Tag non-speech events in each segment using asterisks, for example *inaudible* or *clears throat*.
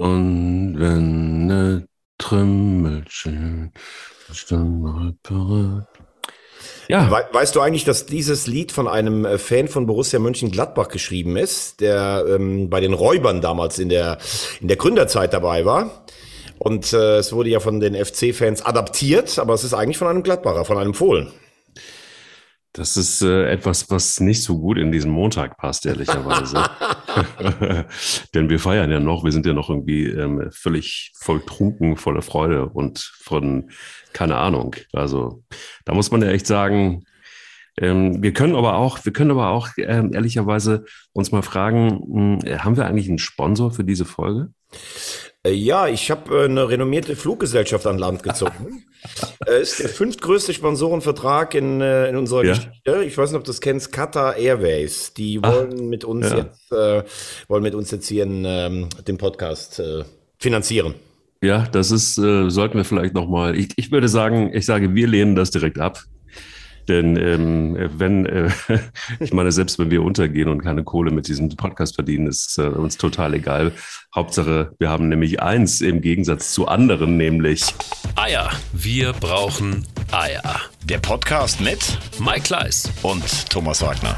Und wenn ne Trümmelchen. Ja. We weißt du eigentlich, dass dieses Lied von einem äh, Fan von Borussia Mönchengladbach geschrieben ist, der ähm, bei den Räubern damals in der, in der Gründerzeit dabei war? Und äh, es wurde ja von den FC-Fans adaptiert, aber es ist eigentlich von einem Gladbacher, von einem Fohlen. Das ist äh, etwas, was nicht so gut in diesen Montag passt, ehrlicherweise. *laughs* Denn wir feiern ja noch, wir sind ja noch irgendwie ähm, völlig voll trunken, voller Freude und von, keine Ahnung. Also da muss man ja echt sagen, ähm, wir können aber auch, wir können aber auch ähm, ehrlicherweise uns mal fragen, mh, hm, haben wir eigentlich einen Sponsor für diese Folge? Äh, ja, ich habe äh, eine renommierte Fluggesellschaft an Land gezogen. *laughs* äh, ist der fünftgrößte Sponsorenvertrag in, in unserer ja. Geschichte. Ich weiß nicht, ob du das kennst, Qatar Airways. Die wollen Ach, mit uns ja. jetzt äh, wollen mit uns jetzt hier in, ähm, den Podcast äh, finanzieren. Ja, das ist, äh, sollten wir vielleicht nochmal, ich, ich würde sagen, ich sage, wir lehnen das direkt ab. Denn ähm, wenn, äh, *laughs* ich meine, selbst wenn wir untergehen und keine Kohle mit diesem Podcast verdienen, ist äh, uns total egal. Hauptsache, wir haben nämlich eins im Gegensatz zu anderen, nämlich Eier. Wir brauchen Eier. Der Podcast mit Mike Kleiss und Thomas Wagner.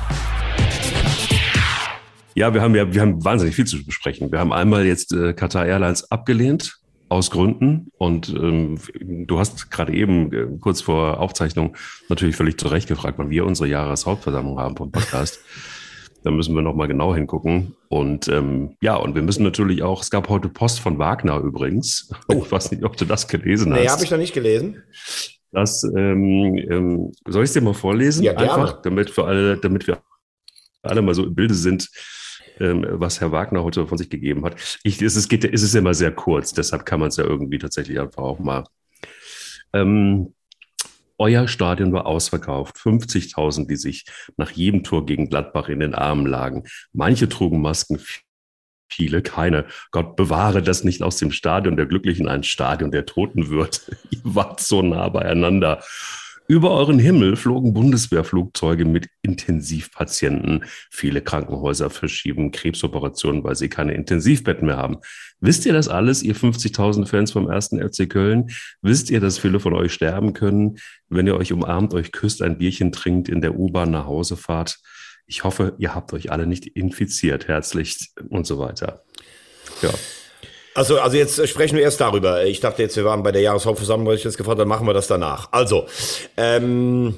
Ja, wir haben ja, wir haben wahnsinnig viel zu besprechen. Wir haben einmal jetzt äh, Qatar Airlines abgelehnt aus Gründen. Und ähm, du hast gerade eben äh, kurz vor Aufzeichnung natürlich völlig zu Recht gefragt, wann wir unsere Jahreshauptversammlung haben vom Podcast. da müssen wir nochmal genau hingucken. Und ähm, ja, und wir müssen natürlich auch, es gab heute Post von Wagner übrigens. Oh. Ich weiß nicht, ob du das gelesen nee, hast. Nee, habe ich noch nicht gelesen. Das, ähm, ähm, soll ich es dir mal vorlesen? Ja, gerne. Einfach, damit wir alle, damit wir alle mal so im Bilde sind, was Herr Wagner heute von sich gegeben hat. Ich, es, ist, geht, es ist immer sehr kurz, deshalb kann man es ja irgendwie tatsächlich einfach auch mal. Ähm, euer Stadion war ausverkauft. 50.000, die sich nach jedem Tor gegen Gladbach in den Armen lagen. Manche trugen Masken, viele keine. Gott bewahre das nicht aus dem Stadion der Glücklichen ein Stadion der Toten wird. *laughs* Ihr wart so nah beieinander. Über euren Himmel flogen Bundeswehrflugzeuge mit Intensivpatienten. Viele Krankenhäuser verschieben Krebsoperationen, weil sie keine Intensivbetten mehr haben. Wisst ihr das alles, ihr 50.000 Fans vom ersten FC Köln? Wisst ihr, dass viele von euch sterben können, wenn ihr euch umarmt, euch küsst, ein Bierchen trinkt, in der U-Bahn nach Hause fahrt? Ich hoffe, ihr habt euch alle nicht infiziert. Herzlich und so weiter. Ja. Also, also jetzt sprechen wir erst darüber. Ich dachte jetzt, wir waren bei der Jahreshauptversammlung, weil ich jetzt gefragt dann machen wir das danach. Also, ähm,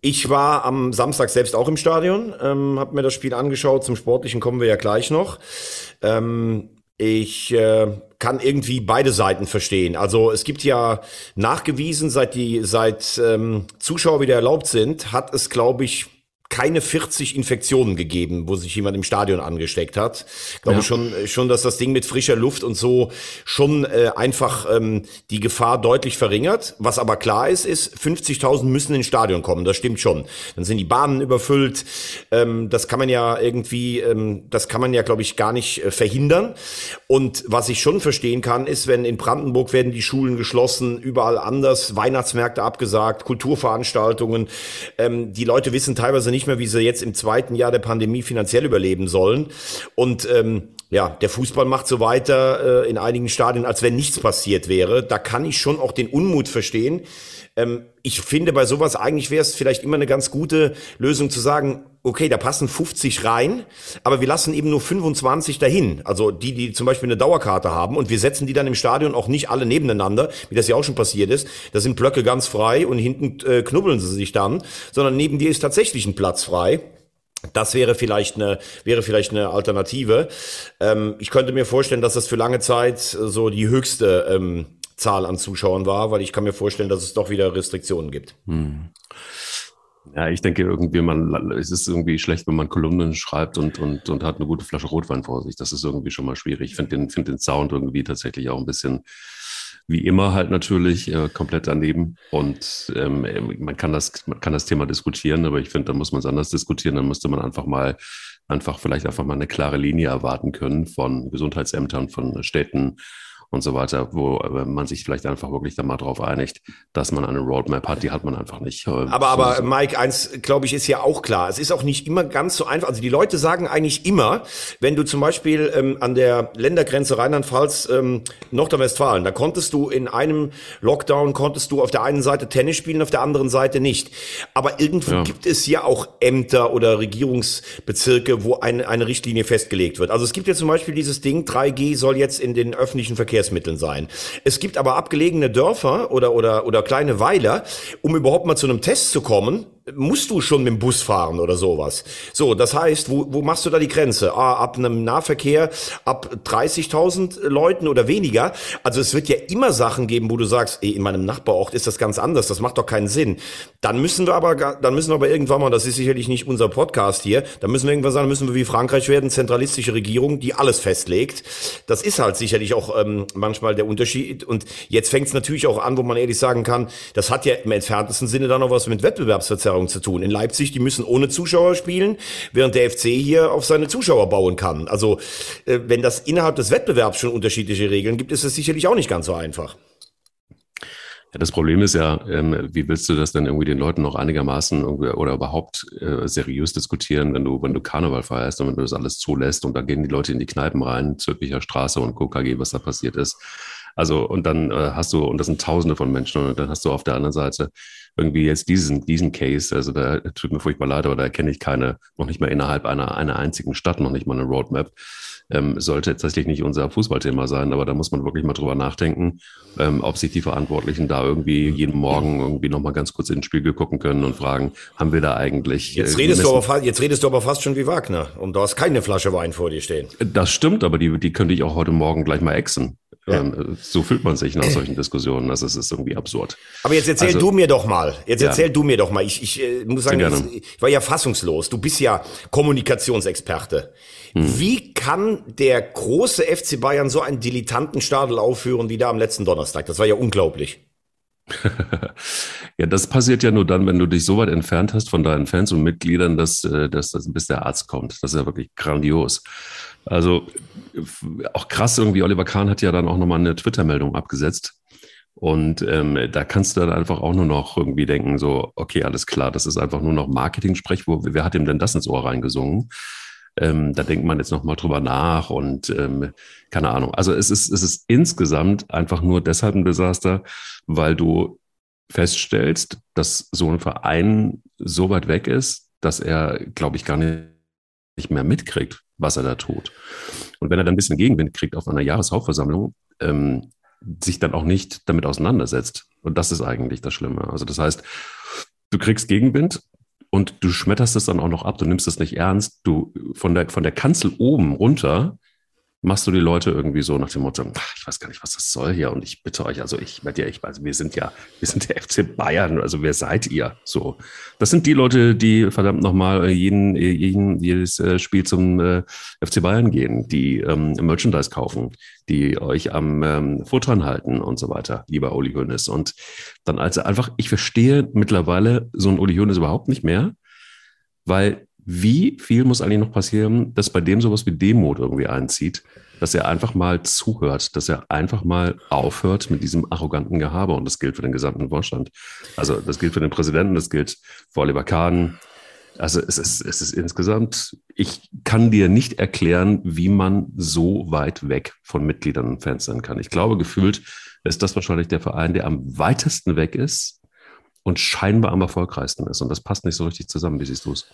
ich war am Samstag selbst auch im Stadion, ähm, habe mir das Spiel angeschaut. Zum Sportlichen kommen wir ja gleich noch. Ähm, ich äh, kann irgendwie beide Seiten verstehen. Also es gibt ja nachgewiesen, seit die seit ähm, Zuschauer wieder erlaubt sind, hat es, glaube ich, keine 40 Infektionen gegeben, wo sich jemand im Stadion angesteckt hat. Ich glaube ja. schon, schon, dass das Ding mit frischer Luft und so schon äh, einfach ähm, die Gefahr deutlich verringert. Was aber klar ist, ist, 50.000 müssen ins Stadion kommen. Das stimmt schon. Dann sind die Bahnen überfüllt. Ähm, das kann man ja irgendwie, ähm, das kann man ja, glaube ich, gar nicht äh, verhindern. Und was ich schon verstehen kann, ist, wenn in Brandenburg werden die Schulen geschlossen, überall anders, Weihnachtsmärkte abgesagt, Kulturveranstaltungen. Ähm, die Leute wissen teilweise nicht, nicht mehr, wie sie jetzt im zweiten Jahr der Pandemie finanziell überleben sollen. Und ähm, ja, der Fußball macht so weiter äh, in einigen Stadien, als wenn nichts passiert wäre. Da kann ich schon auch den Unmut verstehen. Ähm, ich finde, bei sowas eigentlich wäre es vielleicht immer eine ganz gute Lösung zu sagen, okay, da passen 50 rein, aber wir lassen eben nur 25 dahin. Also die, die zum Beispiel eine Dauerkarte haben und wir setzen die dann im Stadion auch nicht alle nebeneinander, wie das ja auch schon passiert ist. Da sind Blöcke ganz frei und hinten äh, knubbeln sie sich dann, sondern neben dir ist tatsächlich ein Platz frei. Das wäre vielleicht eine, wäre vielleicht eine Alternative. Ähm, ich könnte mir vorstellen, dass das für lange Zeit so die höchste ähm, Zahl an Zuschauern war, weil ich kann mir vorstellen, dass es doch wieder Restriktionen gibt. Hm. Ja, ich denke irgendwie, man, es ist irgendwie schlecht, wenn man Kolumnen schreibt und, und, und hat eine gute Flasche Rotwein vor sich. Das ist irgendwie schon mal schwierig. Ich finde den, find den Sound irgendwie tatsächlich auch ein bisschen, wie immer halt natürlich, äh, komplett daneben. Und ähm, man kann das, man kann das Thema diskutieren, aber ich finde, da muss man es anders diskutieren. Dann müsste man einfach mal, einfach vielleicht einfach mal eine klare Linie erwarten können von Gesundheitsämtern, von Städten, und so weiter, wo äh, man sich vielleicht einfach wirklich dann mal drauf einigt, dass man eine Roadmap hat. Die hat man einfach nicht. Aber, aber Mike, eins, glaube ich, ist ja auch klar. Es ist auch nicht immer ganz so einfach. Also die Leute sagen eigentlich immer, wenn du zum Beispiel ähm, an der Ländergrenze Rheinland-Pfalz, ähm, Nordrhein-Westfalen, da konntest du in einem Lockdown, konntest du auf der einen Seite Tennis spielen, auf der anderen Seite nicht. Aber irgendwo ja. gibt es ja auch Ämter oder Regierungsbezirke, wo eine, eine Richtlinie festgelegt wird. Also es gibt ja zum Beispiel dieses Ding, 3G soll jetzt in den öffentlichen Verkehrsmitteln sein. Es gibt aber abgelegene Dörfer oder, oder, oder kleine Weiler, um überhaupt mal zu einem Test zu kommen, musst du schon mit dem Bus fahren oder sowas. So, das heißt, wo, wo machst du da die Grenze? Ah, ab einem Nahverkehr, ab 30.000 Leuten oder weniger. Also es wird ja immer Sachen geben, wo du sagst, ey, in meinem Nachbarort ist das ganz anders, das macht doch keinen Sinn. Dann müssen wir aber, dann müssen wir aber irgendwann mal, das ist sicherlich nicht unser Podcast hier, dann müssen wir irgendwann sagen, müssen wir wie Frankreich werden, zentralistische Regierung, die alles festlegt. Das ist halt sicherlich auch ähm, manchmal der Unterschied. Und jetzt fängt es natürlich auch an, wo man ehrlich sagen kann, das hat ja im entferntesten Sinne dann noch was mit Wettbewerbsverzerrung zu tun. In Leipzig, die müssen ohne Zuschauer spielen, während der FC hier auf seine Zuschauer bauen kann. Also äh, wenn das innerhalb des Wettbewerbs schon unterschiedliche Regeln gibt, ist es sicherlich auch nicht ganz so einfach. Ja, das Problem ist ja, ähm, wie willst du das denn irgendwie den Leuten noch einigermaßen oder überhaupt äh, seriös diskutieren, wenn du, wenn du Karneval feierst und wenn du das alles zulässt und da gehen die Leute in die Kneipen rein, Zürcher Straße und KKG, was da passiert ist. Also, und dann äh, hast du, und das sind Tausende von Menschen, und dann hast du auf der anderen Seite irgendwie jetzt diesen, diesen Case, also da tut mir furchtbar leid, aber da kenne ich keine, noch nicht mal innerhalb einer, einer einzigen Stadt, noch nicht mal eine Roadmap. Ähm, sollte tatsächlich nicht unser Fußballthema sein, aber da muss man wirklich mal drüber nachdenken, ähm, ob sich die Verantwortlichen da irgendwie jeden Morgen irgendwie nochmal ganz kurz in den Spiegel gucken können und fragen, haben wir da eigentlich. Jetzt redest, du aber, jetzt redest du aber fast schon wie Wagner und du hast keine Flasche Wein vor dir stehen. Das stimmt, aber die, die könnte ich auch heute Morgen gleich mal exen. Ja. Ähm, so fühlt man sich nach solchen Diskussionen. Also es ist irgendwie absurd. Aber jetzt erzähl also, du mir doch mal. Jetzt erzähl ja. du mir doch mal. Ich, ich äh, muss sagen, ich, ich war ja fassungslos. Du bist ja Kommunikationsexperte. Hm. Wie kann der große FC Bayern so einen Dilettantenstadel aufführen wie da am letzten Donnerstag? Das war ja unglaublich. *laughs* ja, das passiert ja nur dann, wenn du dich so weit entfernt hast von deinen Fans und Mitgliedern, dass, äh, dass, dass bis der Arzt kommt. Das ist ja wirklich grandios. Also auch krass irgendwie, Oliver Kahn hat ja dann auch nochmal eine Twitter-Meldung abgesetzt. Und ähm, da kannst du dann einfach auch nur noch irgendwie denken, so, okay, alles klar, das ist einfach nur noch Marketing-Sprech. Wo, wer hat ihm denn das ins Ohr reingesungen? Ähm, da denkt man jetzt nochmal drüber nach und ähm, keine Ahnung. Also es ist, es ist insgesamt einfach nur deshalb ein Desaster, weil du feststellst, dass so ein Verein so weit weg ist, dass er, glaube ich, gar nicht mehr mitkriegt, was er da tut. Und wenn er dann ein bisschen Gegenwind kriegt auf einer Jahreshauptversammlung, ähm, sich dann auch nicht damit auseinandersetzt. Und das ist eigentlich das Schlimme. Also das heißt, du kriegst Gegenwind und du schmetterst es dann auch noch ab, du nimmst es nicht ernst. Du von der, von der Kanzel oben runter machst du die Leute irgendwie so nach dem Motto, ich weiß gar nicht, was das soll hier und ich bitte euch, also ich werde ja, ich weiß, wir sind ja, wir sind der *laughs* FC Bayern, also wer seid ihr? So, das sind die Leute, die verdammt nochmal jeden, jeden, jedes äh, Spiel zum äh, FC Bayern gehen, die ähm, Merchandise kaufen, die euch am ähm, Futtern halten und so weiter, lieber Uli Hoeneß. Und dann also einfach, ich verstehe mittlerweile so ein Uli Hoeneß überhaupt nicht mehr, weil wie viel muss eigentlich noch passieren, dass bei dem sowas wie Demut irgendwie einzieht, dass er einfach mal zuhört, dass er einfach mal aufhört mit diesem arroganten Gehabe. Und das gilt für den gesamten Vorstand. Also das gilt für den Präsidenten, das gilt für Oliver Kahn. Also es ist, es ist insgesamt, ich kann dir nicht erklären, wie man so weit weg von Mitgliedern und Fans sein kann. Ich glaube, gefühlt ist das wahrscheinlich der Verein, der am weitesten weg ist und scheinbar am erfolgreichsten ist. Und das passt nicht so richtig zusammen. Wie siehst du es?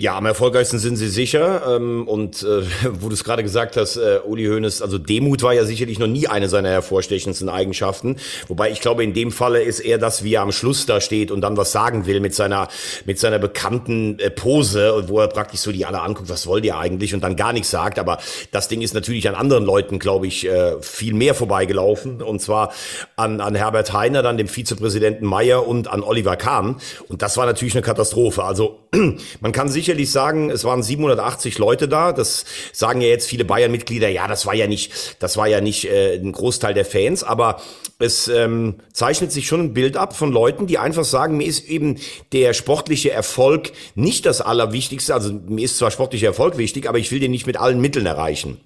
Ja, am erfolgreichsten sind sie sicher. Ähm, und äh, *laughs* wo du es gerade gesagt hast, äh, Uli Hoeneß, also Demut war ja sicherlich noch nie eine seiner hervorstechendsten Eigenschaften. Wobei ich glaube, in dem Falle ist er das, wie er am Schluss da steht und dann was sagen will mit seiner, mit seiner bekannten äh, Pose, wo er praktisch so die alle anguckt, was wollt ihr eigentlich und dann gar nichts sagt. Aber das Ding ist natürlich an anderen Leuten, glaube ich, äh, viel mehr vorbeigelaufen. Und zwar an, an Herbert Heiner, dann dem Vizepräsidenten Meyer und an Oliver Kahn. Und das war natürlich eine Katastrophe. Also *clears throat* man kann sich sicherlich sagen, es waren 780 Leute da. Das sagen ja jetzt viele Bayern-Mitglieder. Ja, das war ja nicht, das war ja nicht äh, ein Großteil der Fans, aber es ähm, zeichnet sich schon ein Bild ab von Leuten, die einfach sagen, mir ist eben der sportliche Erfolg nicht das Allerwichtigste. Also mir ist zwar sportlicher Erfolg wichtig, aber ich will den nicht mit allen Mitteln erreichen.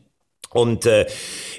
Und äh,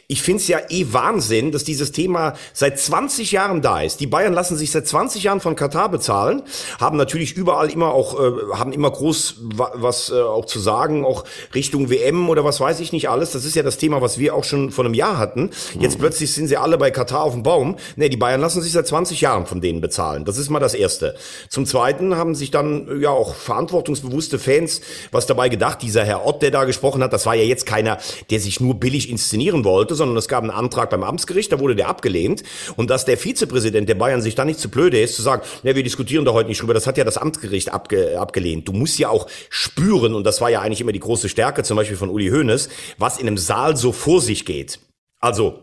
ich finde es ja eh Wahnsinn, dass dieses Thema seit 20 Jahren da ist. Die Bayern lassen sich seit 20 Jahren von Katar bezahlen, haben natürlich überall immer auch, äh, haben immer groß wa was äh, auch zu sagen, auch Richtung WM oder was weiß ich nicht alles. Das ist ja das Thema, was wir auch schon vor einem Jahr hatten. Jetzt mhm. plötzlich sind sie alle bei Katar auf dem Baum. Nee, die Bayern lassen sich seit 20 Jahren von denen bezahlen. Das ist mal das Erste. Zum Zweiten haben sich dann ja auch verantwortungsbewusste Fans was dabei gedacht. Dieser Herr Ott, der da gesprochen hat, das war ja jetzt keiner, der sich nur billig inszenieren wollte, sondern es gab einen Antrag beim Amtsgericht, da wurde der abgelehnt. Und dass der Vizepräsident der Bayern sich da nicht zu blöde ist, zu sagen, ne, wir diskutieren da heute nicht drüber, das hat ja das Amtsgericht abge abgelehnt. Du musst ja auch spüren, und das war ja eigentlich immer die große Stärke, zum Beispiel von Uli Hoeneß, was in einem Saal so vor sich geht. Also,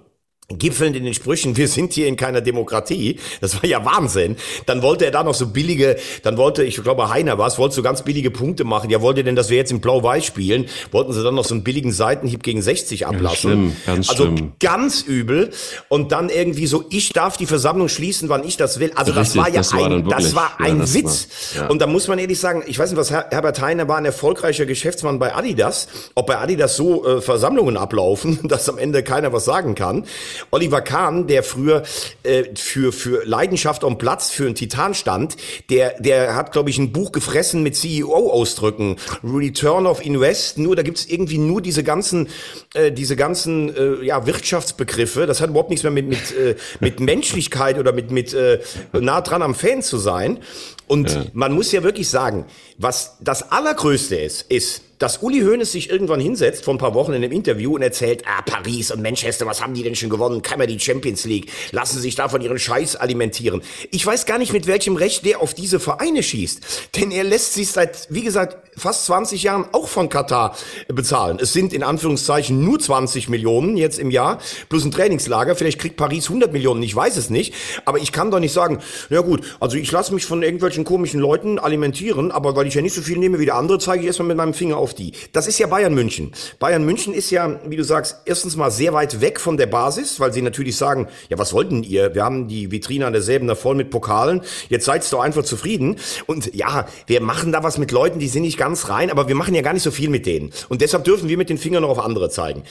gipfelnd in den Sprüchen, wir sind hier in keiner Demokratie. Das war ja Wahnsinn. Dann wollte er da noch so billige, dann wollte, ich glaube Heiner war es, wollte so ganz billige Punkte machen. Ja, wollt ihr denn, dass wir jetzt in Blau-Weiß spielen? Wollten sie dann noch so einen billigen Seitenhieb gegen 60 ablassen? Ganz schlimm, ganz also schlimm. ganz übel. Und dann irgendwie so, ich darf die Versammlung schließen, wann ich das will. Also Richtig, das war ja das ein, war das war ein ja, das Witz. War, ja. Und da muss man ehrlich sagen, ich weiß nicht, was Herbert Heiner war ein erfolgreicher Geschäftsmann bei Adidas. Ob bei Adidas so äh, Versammlungen ablaufen, *laughs* dass am Ende keiner was sagen kann. Oliver Kahn, der früher äh, für, für Leidenschaft und Platz für einen Titan stand, der, der hat, glaube ich, ein Buch gefressen mit CEO-Ausdrücken. Return of Invest, nur da gibt's irgendwie nur diese ganzen, äh, diese ganzen äh, ja, Wirtschaftsbegriffe. Das hat überhaupt nichts mehr mit, mit, äh, mit *laughs* Menschlichkeit oder mit, mit äh, nah dran am Fan zu sein. Und ja. man muss ja wirklich sagen, was das Allergrößte ist, ist, dass Uli Hoeneß sich irgendwann hinsetzt vor ein paar Wochen in einem Interview und erzählt, ah, Paris und Manchester, was haben die denn schon gewonnen? Man die Champions League? Lassen sich davon ihren Scheiß alimentieren. Ich weiß gar nicht, mit welchem Recht der auf diese Vereine schießt. Denn er lässt sich seit, wie gesagt, fast 20 Jahren auch von Katar bezahlen. Es sind in Anführungszeichen nur 20 Millionen jetzt im Jahr, plus ein Trainingslager. Vielleicht kriegt Paris 100 Millionen, ich weiß es nicht. Aber ich kann doch nicht sagen, ja gut, also ich lasse mich von irgendwelchen komischen Leuten alimentieren, aber weil ich ja nicht so viel nehme wie der andere, zeige ich erstmal mit meinem Finger auf auf die. Das ist ja Bayern München. Bayern München ist ja, wie du sagst, erstens mal sehr weit weg von der Basis, weil sie natürlich sagen, ja, was wollten ihr? Wir haben die Vitrine an derselben da voll mit Pokalen. Jetzt seid doch einfach zufrieden. Und ja, wir machen da was mit Leuten, die sind nicht ganz rein, aber wir machen ja gar nicht so viel mit denen. Und deshalb dürfen wir mit den Fingern noch auf andere zeigen.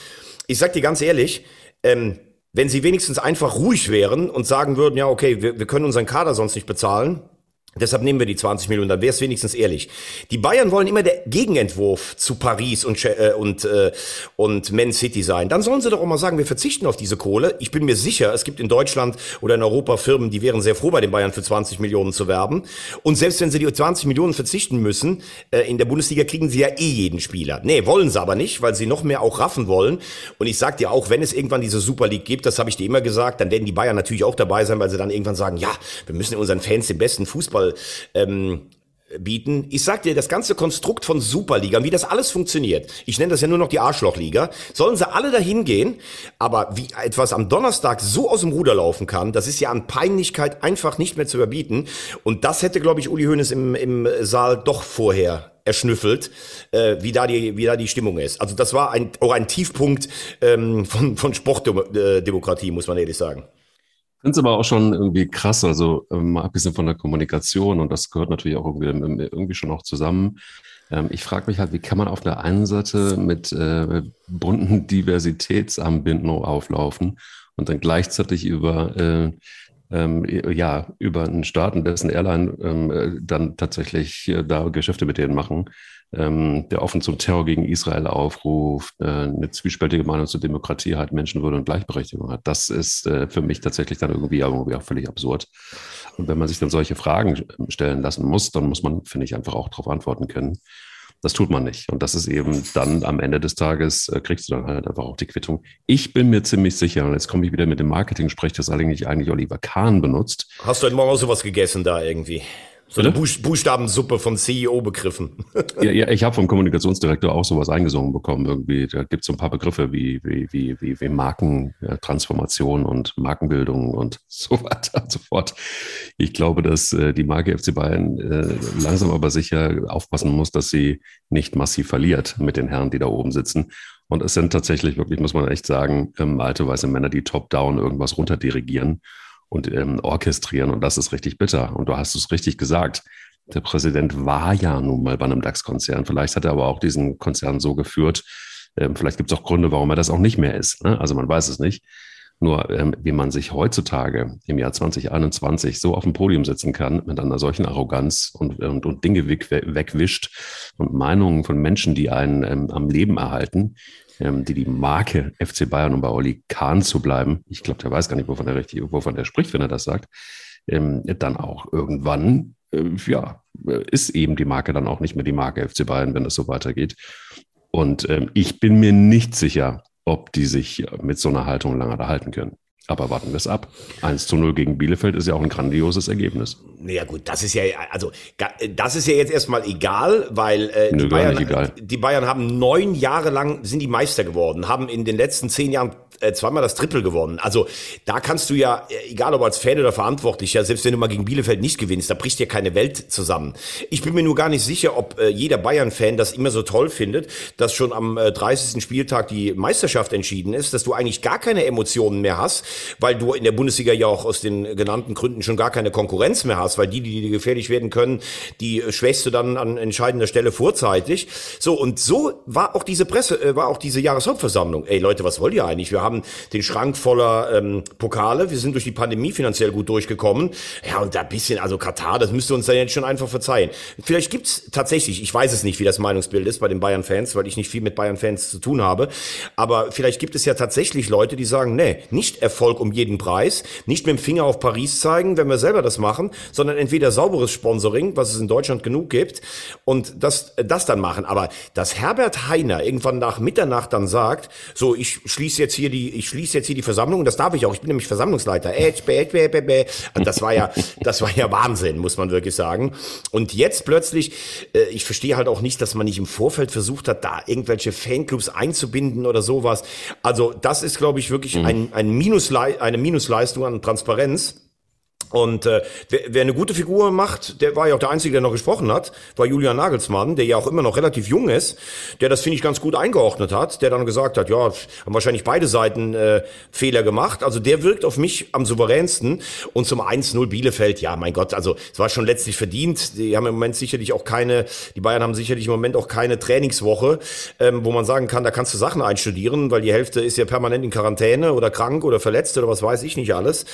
Ich sag dir ganz ehrlich, ähm, wenn sie wenigstens einfach ruhig wären und sagen würden, ja, okay, wir, wir können unseren Kader sonst nicht bezahlen, Deshalb nehmen wir die 20 Millionen, dann wäre es wenigstens ehrlich. Die Bayern wollen immer der Gegenentwurf zu Paris und, äh, und, äh, und Man City sein. Dann sollen sie doch auch mal sagen, wir verzichten auf diese Kohle. Ich bin mir sicher, es gibt in Deutschland oder in Europa Firmen, die wären sehr froh, bei den Bayern für 20 Millionen zu werben. Und selbst wenn sie die 20 Millionen verzichten müssen, äh, in der Bundesliga kriegen sie ja eh jeden Spieler. Nee, wollen sie aber nicht, weil sie noch mehr auch raffen wollen. Und ich sag dir auch, wenn es irgendwann diese Super League gibt, das habe ich dir immer gesagt, dann werden die Bayern natürlich auch dabei sein, weil sie dann irgendwann sagen, ja, wir müssen unseren Fans den besten Fußball Fußball ähm, bieten. Ich sag dir, das ganze Konstrukt von Superliga, wie das alles funktioniert, ich nenne das ja nur noch die Arschlochliga, sollen sie alle dahin gehen, aber wie etwas am Donnerstag so aus dem Ruder laufen kann, das ist ja an Peinlichkeit einfach nicht mehr zu überbieten. Und das hätte, glaube ich, Uli Hoeneß im, im Saal doch vorher erschnüffelt, äh, wie, da die, wie da die Stimmung ist. Also das war ein, auch ein Tiefpunkt ähm, von, von Sportdemokratie, muss man ehrlich sagen. Finde es aber auch schon irgendwie krass, also ähm, abgesehen von der Kommunikation und das gehört natürlich auch irgendwie, ähm, irgendwie schon auch zusammen. Ähm, ich frage mich halt, wie kann man auf der einen Seite mit äh, bunten *laughs* Diversitätsanbinden auflaufen und dann gleichzeitig über äh, ähm, ja, über einen Staat und dessen Airline ähm, äh, dann tatsächlich äh, da Geschäfte mit denen machen ähm, der offen zum Terror gegen Israel aufruft, äh, eine zwiespältige Meinung zur Demokratie hat, Menschenwürde und Gleichberechtigung hat. Das ist äh, für mich tatsächlich dann irgendwie, irgendwie auch völlig absurd. Und wenn man sich dann solche Fragen stellen lassen muss, dann muss man, finde ich, einfach auch darauf antworten können. Das tut man nicht. Und das ist eben dann am Ende des Tages, äh, kriegst du dann halt einfach auch die Quittung. Ich bin mir ziemlich sicher, und jetzt komme ich wieder mit dem Marketing-Sprech, das eigentlich, eigentlich Oliver Kahn benutzt. Hast du heute Morgen auch sowas gegessen da irgendwie? So eine Buchstabensuppe vom CEO begriffen. *laughs* ja, ja, ich habe vom Kommunikationsdirektor auch sowas eingesungen bekommen. Irgendwie, da gibt es so ein paar Begriffe wie, wie, wie, wie, wie Markentransformation und Markenbildung und *laughs* so weiter und so fort. Ich glaube, dass äh, die Marke FC Bayern äh, langsam aber sicher aufpassen muss, dass sie nicht massiv verliert mit den Herren, die da oben sitzen. Und es sind tatsächlich wirklich, muss man echt sagen, ähm, alte weiße Männer, die top-down irgendwas runterdirigieren und ähm, orchestrieren. Und das ist richtig bitter. Und du hast es richtig gesagt. Der Präsident war ja nun mal bei einem DAX-Konzern. Vielleicht hat er aber auch diesen Konzern so geführt, Ähm, vielleicht gibt es auch Gründe, warum er das auch nicht mehr ist. Ne? Also man weiß es nicht. Nur ähm, wie man sich heutzutage im Jahr 2021 so auf dem Podium setzen kann mit einer solchen Arroganz und, und, und Dinge weg, wegwischt und Meinungen von Menschen, die einen ähm, am Leben erhalten, ähm, die die Marke FC Bayern, um bei Oli Kahn zu bleiben, ich glaube, der weiß gar nicht, wovon der richtig, wovon der spricht, wenn er das sagt, ähm, dann auch irgendwann, äh, ja, ist eben die Marke dann auch nicht mehr die Marke FC Bayern, wenn es so weitergeht. Und ähm, ich bin mir nicht sicher, ob die sich mit so einer Haltung lange da halten können. Aber warten wir es ab. 1 zu 0 gegen Bielefeld ist ja auch ein grandioses Ergebnis. Naja gut, das ist ja, also das ist ja jetzt erstmal egal, weil äh, Nö, die, Bayern, die Bayern haben neun Jahre lang, sind die Meister geworden, haben in den letzten zehn Jahren äh, zweimal das Triple gewonnen. Also da kannst du ja, äh, egal ob als Fan oder Verantwortlicher, selbst wenn du mal gegen Bielefeld nicht gewinnst, da bricht dir keine Welt zusammen. Ich bin mir nur gar nicht sicher, ob äh, jeder Bayern-Fan das immer so toll findet, dass schon am äh, 30. Spieltag die Meisterschaft entschieden ist, dass du eigentlich gar keine Emotionen mehr hast, weil du in der Bundesliga ja auch aus den genannten Gründen schon gar keine Konkurrenz mehr hast, weil die, die dir gefährlich werden können, die äh, schwächst du dann an entscheidender Stelle vorzeitig. So, und so war auch diese Presse, äh, war auch diese Jahreshauptversammlung. Ey Leute, was wollt ihr eigentlich? Wir haben haben den Schrank voller ähm, Pokale. Wir sind durch die Pandemie finanziell gut durchgekommen. Ja, und da bisschen, also Katar, das müsste uns dann jetzt schon einfach verzeihen. Vielleicht gibt's tatsächlich, ich weiß es nicht, wie das Meinungsbild ist bei den Bayern-Fans, weil ich nicht viel mit Bayern-Fans zu tun habe. Aber vielleicht gibt es ja tatsächlich Leute, die sagen, nee, nicht Erfolg um jeden Preis, nicht mit dem Finger auf Paris zeigen, wenn wir selber das machen, sondern entweder sauberes Sponsoring, was es in Deutschland genug gibt, und das, das dann machen. Aber dass Herbert Heiner irgendwann nach Mitternacht dann sagt, so, ich schließe jetzt hier die die, ich schließe jetzt hier die Versammlung, das darf ich auch, ich bin nämlich Versammlungsleiter. Und das war ja, *laughs* das war ja Wahnsinn, muss man wirklich sagen. Und jetzt plötzlich, äh, ich verstehe halt auch nicht, dass man nicht im Vorfeld versucht hat, da irgendwelche Fanclubs einzubinden oder sowas. Also das ist, glaube ich, wirklich mhm. ein, ein Minuslei eine Minusleistung an Transparenz. Und äh, wer, wer eine gute Figur macht, der war ja auch der Einzige, der noch gesprochen hat, war Julian Nagelsmann, der ja auch immer noch relativ jung ist, der das, finde ich, ganz gut eingeordnet hat, der dann gesagt hat, ja, haben wahrscheinlich beide Seiten äh, Fehler gemacht. Also der wirkt auf mich am souveränsten. Und zum 1-0 Bielefeld, ja, mein Gott, also es war schon letztlich verdient. Die haben im Moment sicherlich auch keine, die Bayern haben sicherlich im Moment auch keine Trainingswoche, ähm, wo man sagen kann, da kannst du Sachen einstudieren, weil die Hälfte ist ja permanent in Quarantäne oder krank oder verletzt oder was weiß ich nicht alles.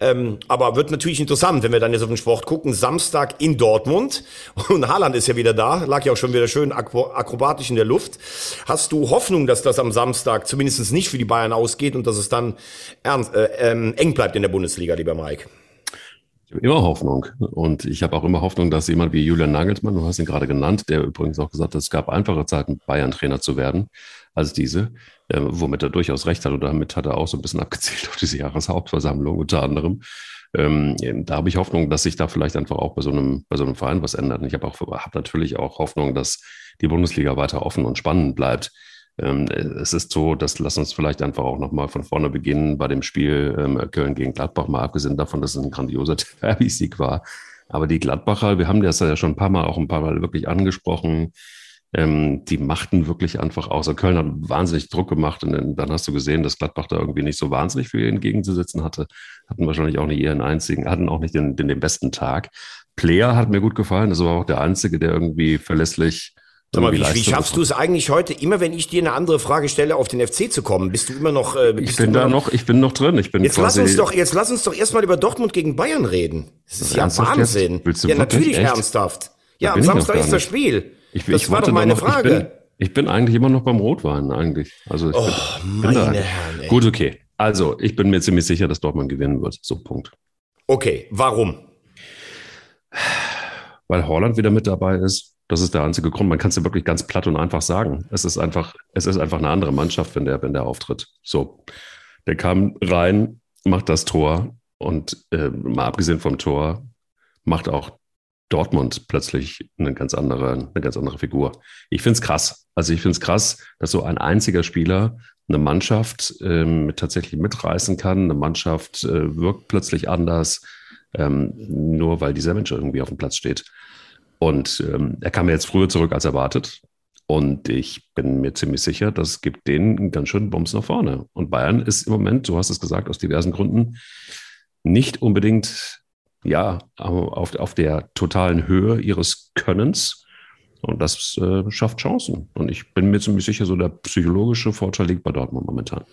Ähm, aber wird natürlich natürlich interessant, wenn wir dann jetzt auf den Sport gucken. Samstag in Dortmund *laughs* und Haaland ist ja wieder da, lag ja auch schon wieder schön akrobatisch in der Luft. Hast du Hoffnung, dass das am Samstag zumindest nicht für die Bayern ausgeht und dass es dann ernst, äh, ähm, eng bleibt in der Bundesliga, lieber Mike? Ich habe immer Hoffnung. Und ich habe auch immer Hoffnung, dass jemand wie Julian Nagelsmann, du hast ihn gerade genannt, der übrigens auch gesagt hat, es gab einfache Zeiten, Bayern-Trainer zu werden als diese, äh, womit er durchaus recht hat. Und damit hat er auch so ein bisschen *laughs* abgezielt auf diese Jahreshauptversammlung unter anderem. Ähm, da habe ich Hoffnung, dass sich da vielleicht einfach auch bei so einem, bei so einem Verein was ändert. Und ich habe auch, habe natürlich auch Hoffnung, dass die Bundesliga weiter offen und spannend bleibt. Ähm, es ist so, dass lass uns vielleicht einfach auch nochmal von vorne beginnen bei dem Spiel ähm, Köln gegen Gladbach, mal abgesehen davon, dass es ein grandioser *laughs* Derby-Sieg war. Aber die Gladbacher, wir haben das ja schon ein paar Mal auch ein paar Mal wirklich angesprochen, ähm, die machten wirklich einfach aus. Köln hat wahnsinnig Druck gemacht und dann hast du gesehen, dass Gladbach da irgendwie nicht so wahnsinnig viel entgegenzusetzen hatte. Hatten wahrscheinlich auch nicht ihren einzigen, hatten auch nicht den, den, den besten Tag. Player hat mir gut gefallen. Das war auch der Einzige, der irgendwie verlässlich Sag mal, wie, wie schaffst du es eigentlich heute, immer wenn ich dir eine andere Frage stelle, auf den FC zu kommen? Bist du immer noch? Äh, ich bin da noch, ich bin noch drin. Ich bin jetzt lass uns doch, jetzt lass uns doch erstmal über Dortmund gegen Bayern reden. Das ist ja Wahnsinn. Willst du ja, natürlich echt? ernsthaft. Ja, am Samstag ist das Spiel. Ich, das ich war doch meine noch, Frage. Ich bin, ich bin, eigentlich immer noch beim Rotwein, eigentlich. Also ich oh, bin, bin Herren, ey. Gut, okay. Also, ich bin mir ziemlich sicher, dass Dortmund gewinnen wird. So, Punkt. Okay, warum? Weil Holland wieder mit dabei ist. Das ist der einzige Grund. Man kann es ja wirklich ganz platt und einfach sagen. Es ist einfach, es ist einfach eine andere Mannschaft, wenn der, wenn der auftritt. So. Der kam rein, macht das Tor und äh, mal abgesehen vom Tor, macht auch Dortmund plötzlich eine ganz andere, eine ganz andere Figur. Ich finde es krass. Also ich finde es krass, dass so ein einziger Spieler eine Mannschaft ähm, tatsächlich mitreißen kann. Eine Mannschaft äh, wirkt plötzlich anders, ähm, nur weil dieser Mensch irgendwie auf dem Platz steht. Und ähm, er kam jetzt früher zurück als erwartet. Und ich bin mir ziemlich sicher, das gibt denen ganz schönen Bums nach vorne. Und Bayern ist im Moment, du hast es gesagt, aus diversen Gründen nicht unbedingt ja, auf, auf der totalen Höhe ihres Könnens. Und das äh, schafft Chancen. Und ich bin mir ziemlich sicher, so der psychologische Vorteil liegt bei Dortmund momentan.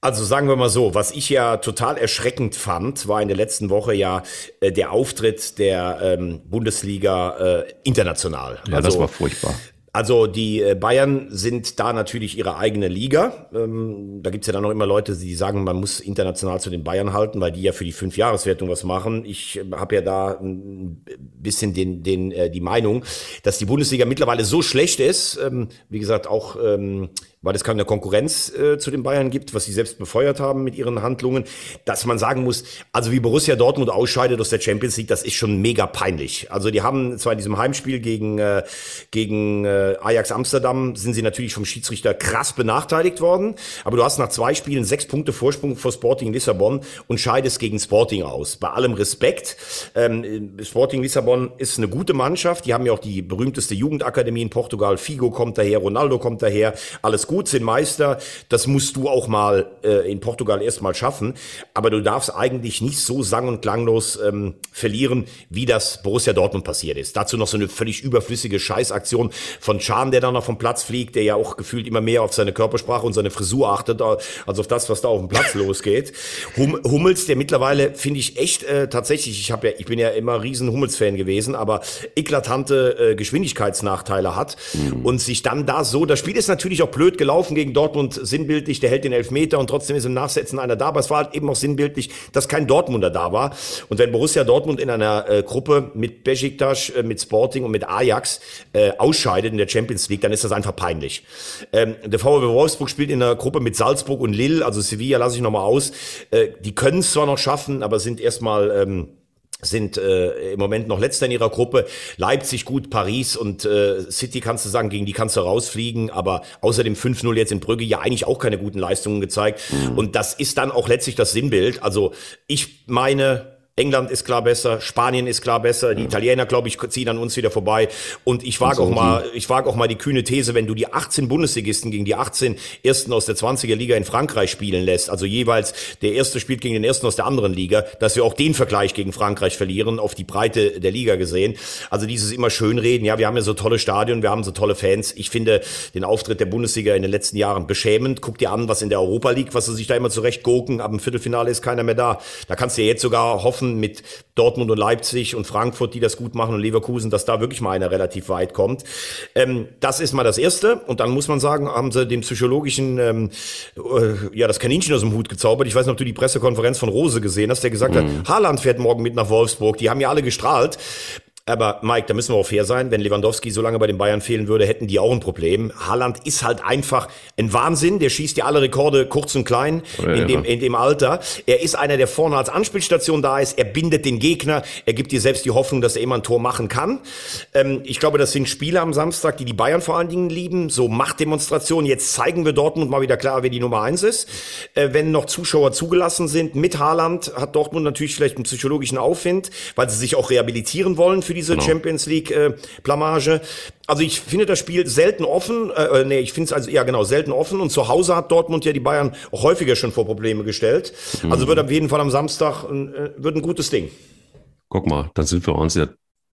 Also sagen wir mal so, was ich ja total erschreckend fand, war in der letzten Woche ja äh, der Auftritt der ähm, Bundesliga äh, international. Ja, also, das war furchtbar. Also die äh, Bayern sind da natürlich ihre eigene Liga. Ähm, da gibt's ja dann noch immer Leute, die sagen, man muss international zu den Bayern halten, weil die ja für die Fünfjahreswertung was machen. Ich äh, habe ja da ein bisschen den, den, äh, die Meinung, dass die Bundesliga mittlerweile so schlecht ist, ähm, wie gesagt, auch ähm, weil es keine Konkurrenz äh, zu den Bayern gibt, was sie selbst befeuert haben mit ihren Handlungen, dass man sagen muss, also wie Borussia Dortmund ausscheidet aus der Champions League, das ist schon mega peinlich. Also die haben zwar in diesem Heimspiel gegen, äh, gegen äh, Ajax Amsterdam, sind sie natürlich vom Schiedsrichter krass benachteiligt worden, aber du hast nach zwei Spielen sechs Punkte Vorsprung vor Sporting Lissabon und scheidest gegen Sporting aus. Bei allem Respekt, ähm, Sporting Lissabon ist eine gute Mannschaft, die haben ja auch die berühmteste Jugendakademie in Portugal, Figo kommt daher, Ronaldo kommt daher, alles gut, sind Meister. Das musst du auch mal äh, in Portugal erstmal schaffen. Aber du darfst eigentlich nicht so sang- und klanglos ähm, verlieren, wie das Borussia Dortmund passiert ist. Dazu noch so eine völlig überflüssige Scheißaktion von Chan, der dann noch vom Platz fliegt, der ja auch gefühlt immer mehr auf seine Körpersprache und seine Frisur achtet, als auf das, was da auf dem Platz *laughs* losgeht. Hum Hummels, der mittlerweile, finde ich echt äh, tatsächlich, ich habe ja, ich bin ja immer riesen Hummels-Fan gewesen, aber eklatante äh, Geschwindigkeitsnachteile hat mhm. und sich dann da so, das Spiel ist natürlich auch blöd gelaufen gegen Dortmund, sinnbildlich, der hält den Elfmeter und trotzdem ist im Nachsetzen einer da. Aber es war halt eben auch sinnbildlich, dass kein Dortmunder da war. Und wenn Borussia Dortmund in einer äh, Gruppe mit Besiktas, äh, mit Sporting und mit Ajax äh, ausscheidet in der Champions League, dann ist das einfach peinlich. Ähm, der VfW Wolfsburg spielt in einer Gruppe mit Salzburg und Lille, also Sevilla lasse ich nochmal aus. Äh, die können es zwar noch schaffen, aber sind erstmal... Ähm, sind äh, im Moment noch letzter in ihrer Gruppe. Leipzig gut, Paris und äh, City kannst du sagen, gegen die kannst du rausfliegen, aber außerdem 5-0 jetzt in Brügge ja eigentlich auch keine guten Leistungen gezeigt. Mhm. Und das ist dann auch letztlich das Sinnbild. Also ich meine, England ist klar besser, Spanien ist klar besser, die Italiener, glaube ich, ziehen an uns wieder vorbei. Und ich wage auch mal, ich wage auch mal die kühne These, wenn du die 18 Bundesligisten gegen die 18 Ersten aus der 20er Liga in Frankreich spielen lässt, also jeweils der Erste spielt gegen den Ersten aus der anderen Liga, dass wir auch den Vergleich gegen Frankreich verlieren, auf die Breite der Liga gesehen. Also dieses immer schönreden, ja, wir haben ja so tolle Stadien, wir haben so tolle Fans. Ich finde den Auftritt der Bundesliga in den letzten Jahren beschämend. Guck dir an, was in der Europa League, was sie sich da immer zurecht gucken. Ab dem Viertelfinale ist keiner mehr da. Da kannst du ja jetzt sogar hoffen, Treffen mit Dortmund und Leipzig und Frankfurt, die das gut machen und Leverkusen, dass da wirklich mal einer relativ weit kommt. Ähm, das ist mal das Erste. Und dann muss man sagen, haben sie den psychologischen, ähm, äh, ja, das Kaninchen aus dem Hut gezaubert. Ich weiß nicht, ob du die Pressekonferenz von Rose gesehen hast, der gesagt mhm. hat, Haaland fährt morgen mit nach Wolfsburg. Die haben ja alle gestrahlt. Aber Mike, da müssen wir auch fair sein. Wenn Lewandowski so lange bei den Bayern fehlen würde, hätten die auch ein Problem. Haaland ist halt einfach ein Wahnsinn. Der schießt ja alle Rekorde kurz und klein ja, in, dem, in dem Alter. Er ist einer, der vorne als Anspielstation da ist. Er bindet den Gegner. Er gibt dir selbst die Hoffnung, dass er immer ein Tor machen kann. Ähm, ich glaube, das sind Spiele am Samstag, die die Bayern vor allen Dingen lieben. So Machtdemonstrationen. Jetzt zeigen wir Dortmund mal wieder klar, wer die Nummer eins ist. Äh, wenn noch Zuschauer zugelassen sind mit Haaland, hat Dortmund natürlich vielleicht einen psychologischen Aufwind, weil sie sich auch rehabilitieren wollen für diese genau. Champions League äh, Blamage. Also ich finde das Spiel selten offen, äh, äh nee, ich finde es also ja genau selten offen und zu Hause hat Dortmund ja die Bayern auch häufiger schon vor Probleme gestellt. Mhm. Also wird auf jeden Fall am Samstag äh, wird ein gutes Ding. Guck mal, dann sind wir uns ja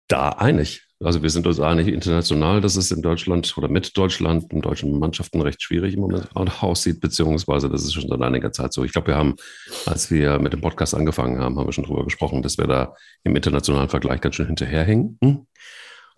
da einig. Also wir sind uns einig international, dass es in Deutschland oder mit Deutschland in deutschen Mannschaften recht schwierig im Moment aussieht, beziehungsweise das ist schon seit einiger Zeit so. Ich glaube, wir haben, als wir mit dem Podcast angefangen haben, haben wir schon drüber gesprochen, dass wir da im internationalen Vergleich ganz schön hinterherhängen.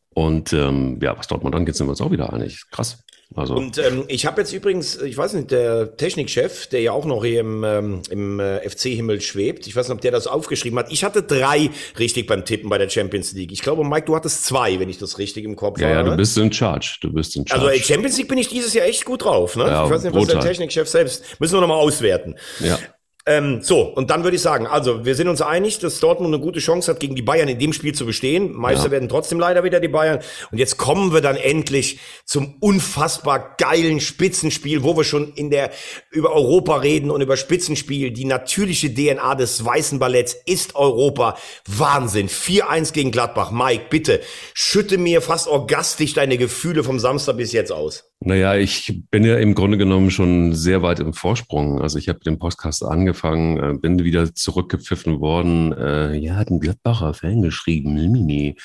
Und ähm, ja, was Dortmund angeht, sind wir uns auch wieder einig. Krass. Also. Und ähm, ich habe jetzt übrigens, ich weiß nicht, der Technikchef, der ja auch noch hier im, ähm, im äh, FC-Himmel schwebt, ich weiß nicht, ob der das aufgeschrieben hat. Ich hatte drei richtig beim Tippen bei der Champions League. Ich glaube, Mike, du hattest zwei, wenn ich das richtig im Kopf ja, habe. Ja, du bist in Charge. Du bist in Charge. Also Champions League bin ich dieses Jahr echt gut drauf. Ne? Ja, ich weiß nicht, was brutal. der Technikchef selbst, müssen wir nochmal auswerten. Ja. Ähm, so, und dann würde ich sagen, also wir sind uns einig, dass Dortmund eine gute Chance hat, gegen die Bayern in dem Spiel zu bestehen. Meister ja. werden trotzdem leider wieder die Bayern. Und jetzt kommen wir dann endlich zum unfassbar geilen Spitzenspiel, wo wir schon in der über Europa reden und über Spitzenspiel. Die natürliche DNA des weißen Balletts ist Europa. Wahnsinn. 4-1 gegen Gladbach. Mike, bitte, schütte mir fast orgastisch deine Gefühle vom Samstag bis jetzt aus. Naja, ich bin ja im Grunde genommen schon sehr weit im Vorsprung. Also ich habe den Podcast angefangen, äh, bin wieder zurückgepfiffen worden. Äh, ja, hat ein Gladbacher Fan geschrieben, Mini.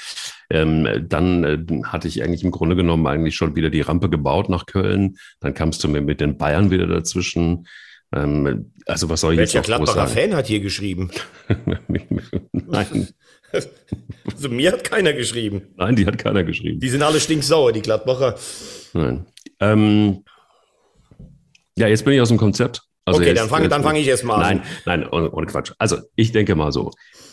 Ähm, dann äh, hatte ich eigentlich im Grunde genommen eigentlich schon wieder die Rampe gebaut nach Köln. Dann kamst du mir mit den Bayern wieder dazwischen. Ähm, also was soll ich Welcher jetzt noch groß Gladbacher sagen? Fan hat hier geschrieben? *laughs* Nein, *laughs* Also mir hat keiner geschrieben. nein, die hat keiner geschrieben. Die sind alle stinksauer, die Gladbacher. Nein. Ähm, ja, jetzt bin ich aus dem Konzept. Also okay, jetzt- dann fange dann fang ich erst mal Nein, an. nein, ohne, ohne Quatsch. Also ich denke mal so.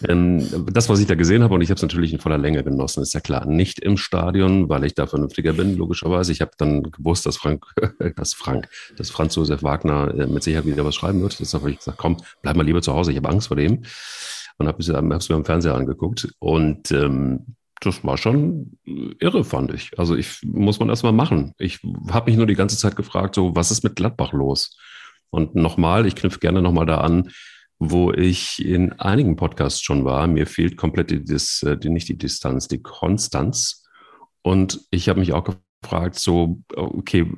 Ähm, das, was ich da gesehen habe, und ich habe es natürlich in voller Länge genossen, ist ja klar, nicht im Stadion, weil ich da vernünftiger bin, logischerweise. Ich habe dann gewusst, dass Frank, *laughs* dass Frank, dass Franz Josef Wagner äh, mit Sicherheit wieder was schreiben wird. Deshalb habe ich gesagt, komm, bleib mal lieber zu Hause, ich habe Angst vor dem. Und habe es mir am Fernseher angeguckt. Und ähm, das war schon irre, fand ich. Also ich muss man erst mal machen. Ich habe mich nur die ganze Zeit gefragt, so, was ist mit Gladbach los? Und nochmal, ich knüpfe gerne nochmal da an, wo ich in einigen Podcasts schon war. Mir fehlt komplett die, Dis, äh, die nicht die Distanz, die Konstanz. Und ich habe mich auch gefragt, so, okay,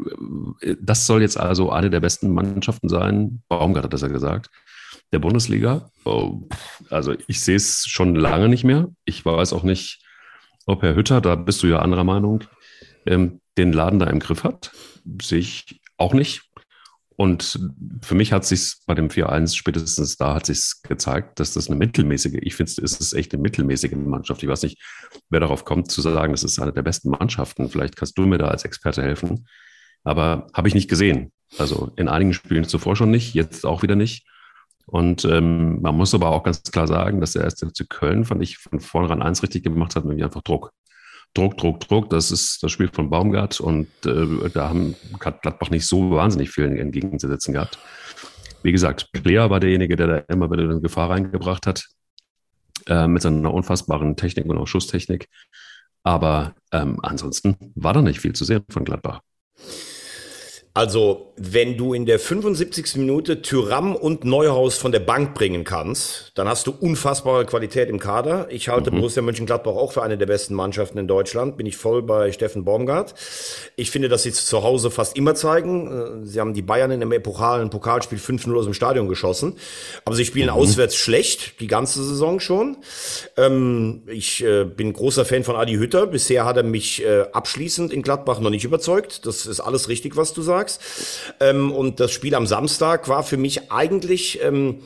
äh, das soll jetzt also eine der besten Mannschaften sein. Baumgart hat das ja gesagt. Der Bundesliga. Oh, Also ich sehe es schon lange nicht mehr. Ich weiß auch nicht, ob Herr Hütter, da bist du ja anderer Meinung, ähm, den Laden da im Griff hat. Sehe ich auch nicht. Und für mich hat sich bei dem 4-1 spätestens da hat sich gezeigt, dass das eine mittelmäßige, ich finde, es ist echt eine mittelmäßige Mannschaft. Ich weiß nicht, wer darauf kommt zu sagen, das ist eine der besten Mannschaften. Vielleicht kannst du mir da als Experte helfen. Aber habe ich nicht gesehen. Also in einigen Spielen zuvor schon nicht, jetzt auch wieder nicht. Und ähm, man muss aber auch ganz klar sagen, dass der erste zu Köln, fand ich, von vornherein eins richtig gemacht hat, nämlich einfach Druck. Druck, Druck, Druck. Das ist das Spiel von Baumgart und äh, da haben, hat Gladbach nicht so wahnsinnig viel entgegenzusetzen gehabt. Wie gesagt, Player war derjenige, der da immer wieder eine Gefahr reingebracht hat, äh, mit seiner unfassbaren Technik und auch Schusstechnik. Aber ähm, ansonsten war da nicht viel zu sehen von Gladbach. Also, wenn du in der 75. Minute Tyram und Neuhaus von der Bank bringen kannst, dann hast du unfassbare Qualität im Kader. Ich halte Borussia Mönchengladbach auch für eine der besten Mannschaften in Deutschland. Bin ich voll bei Steffen Baumgart. Ich finde, dass sie es zu Hause fast immer zeigen. Äh, Sie haben die Bayern in einem epochalen Pokalspiel 5-0 aus dem Stadion geschossen. Aber sie spielen auswärts schlecht, die ganze Saison schon. Ähm, ich äh, bin großer Fan von Adi Hütter. Bisher hat er mich äh, abschließend in Gladbach noch nicht überzeugt. Das ist alles richtig, was du sagst. Ähm, und das Spiel am Samstag war für mich eigentlich ähm,